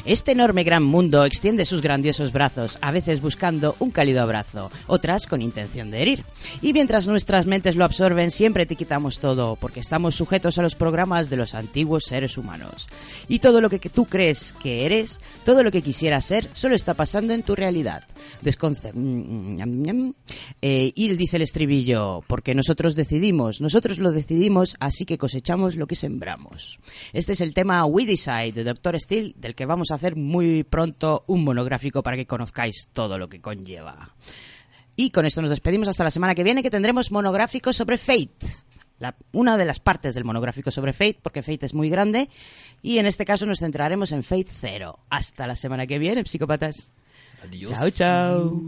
Este enorme gran mundo extiende sus grandiosos brazos, a veces buscando un cálido abrazo, otras con intención de herir. Y mientras nuestras mentes lo absorben, siempre etiquetamos todo, porque estamos sujetos a los programas de los antiguos seres humanos. Y todo lo que tú crees que eres, todo lo que quisieras ser, solo está pasando en tu realidad. Mm, ñam. Eh, y dice el estribillo, porque nosotros decidimos, nosotros lo decidimos, así que cosechamos lo que sembramos. Este es el tema We Decide de Dr. Steele, del que vamos a hacer muy pronto un monográfico para que conozcáis todo lo que conlleva. Y con esto nos despedimos hasta la semana que viene, que tendremos monográfico sobre Fate. La- una de las partes del monográfico sobre Fate, porque Fate es muy grande. Y en este caso nos centraremos en Fate Zero. Hasta la semana que viene, psicópatas. Adiós. Chao, chao.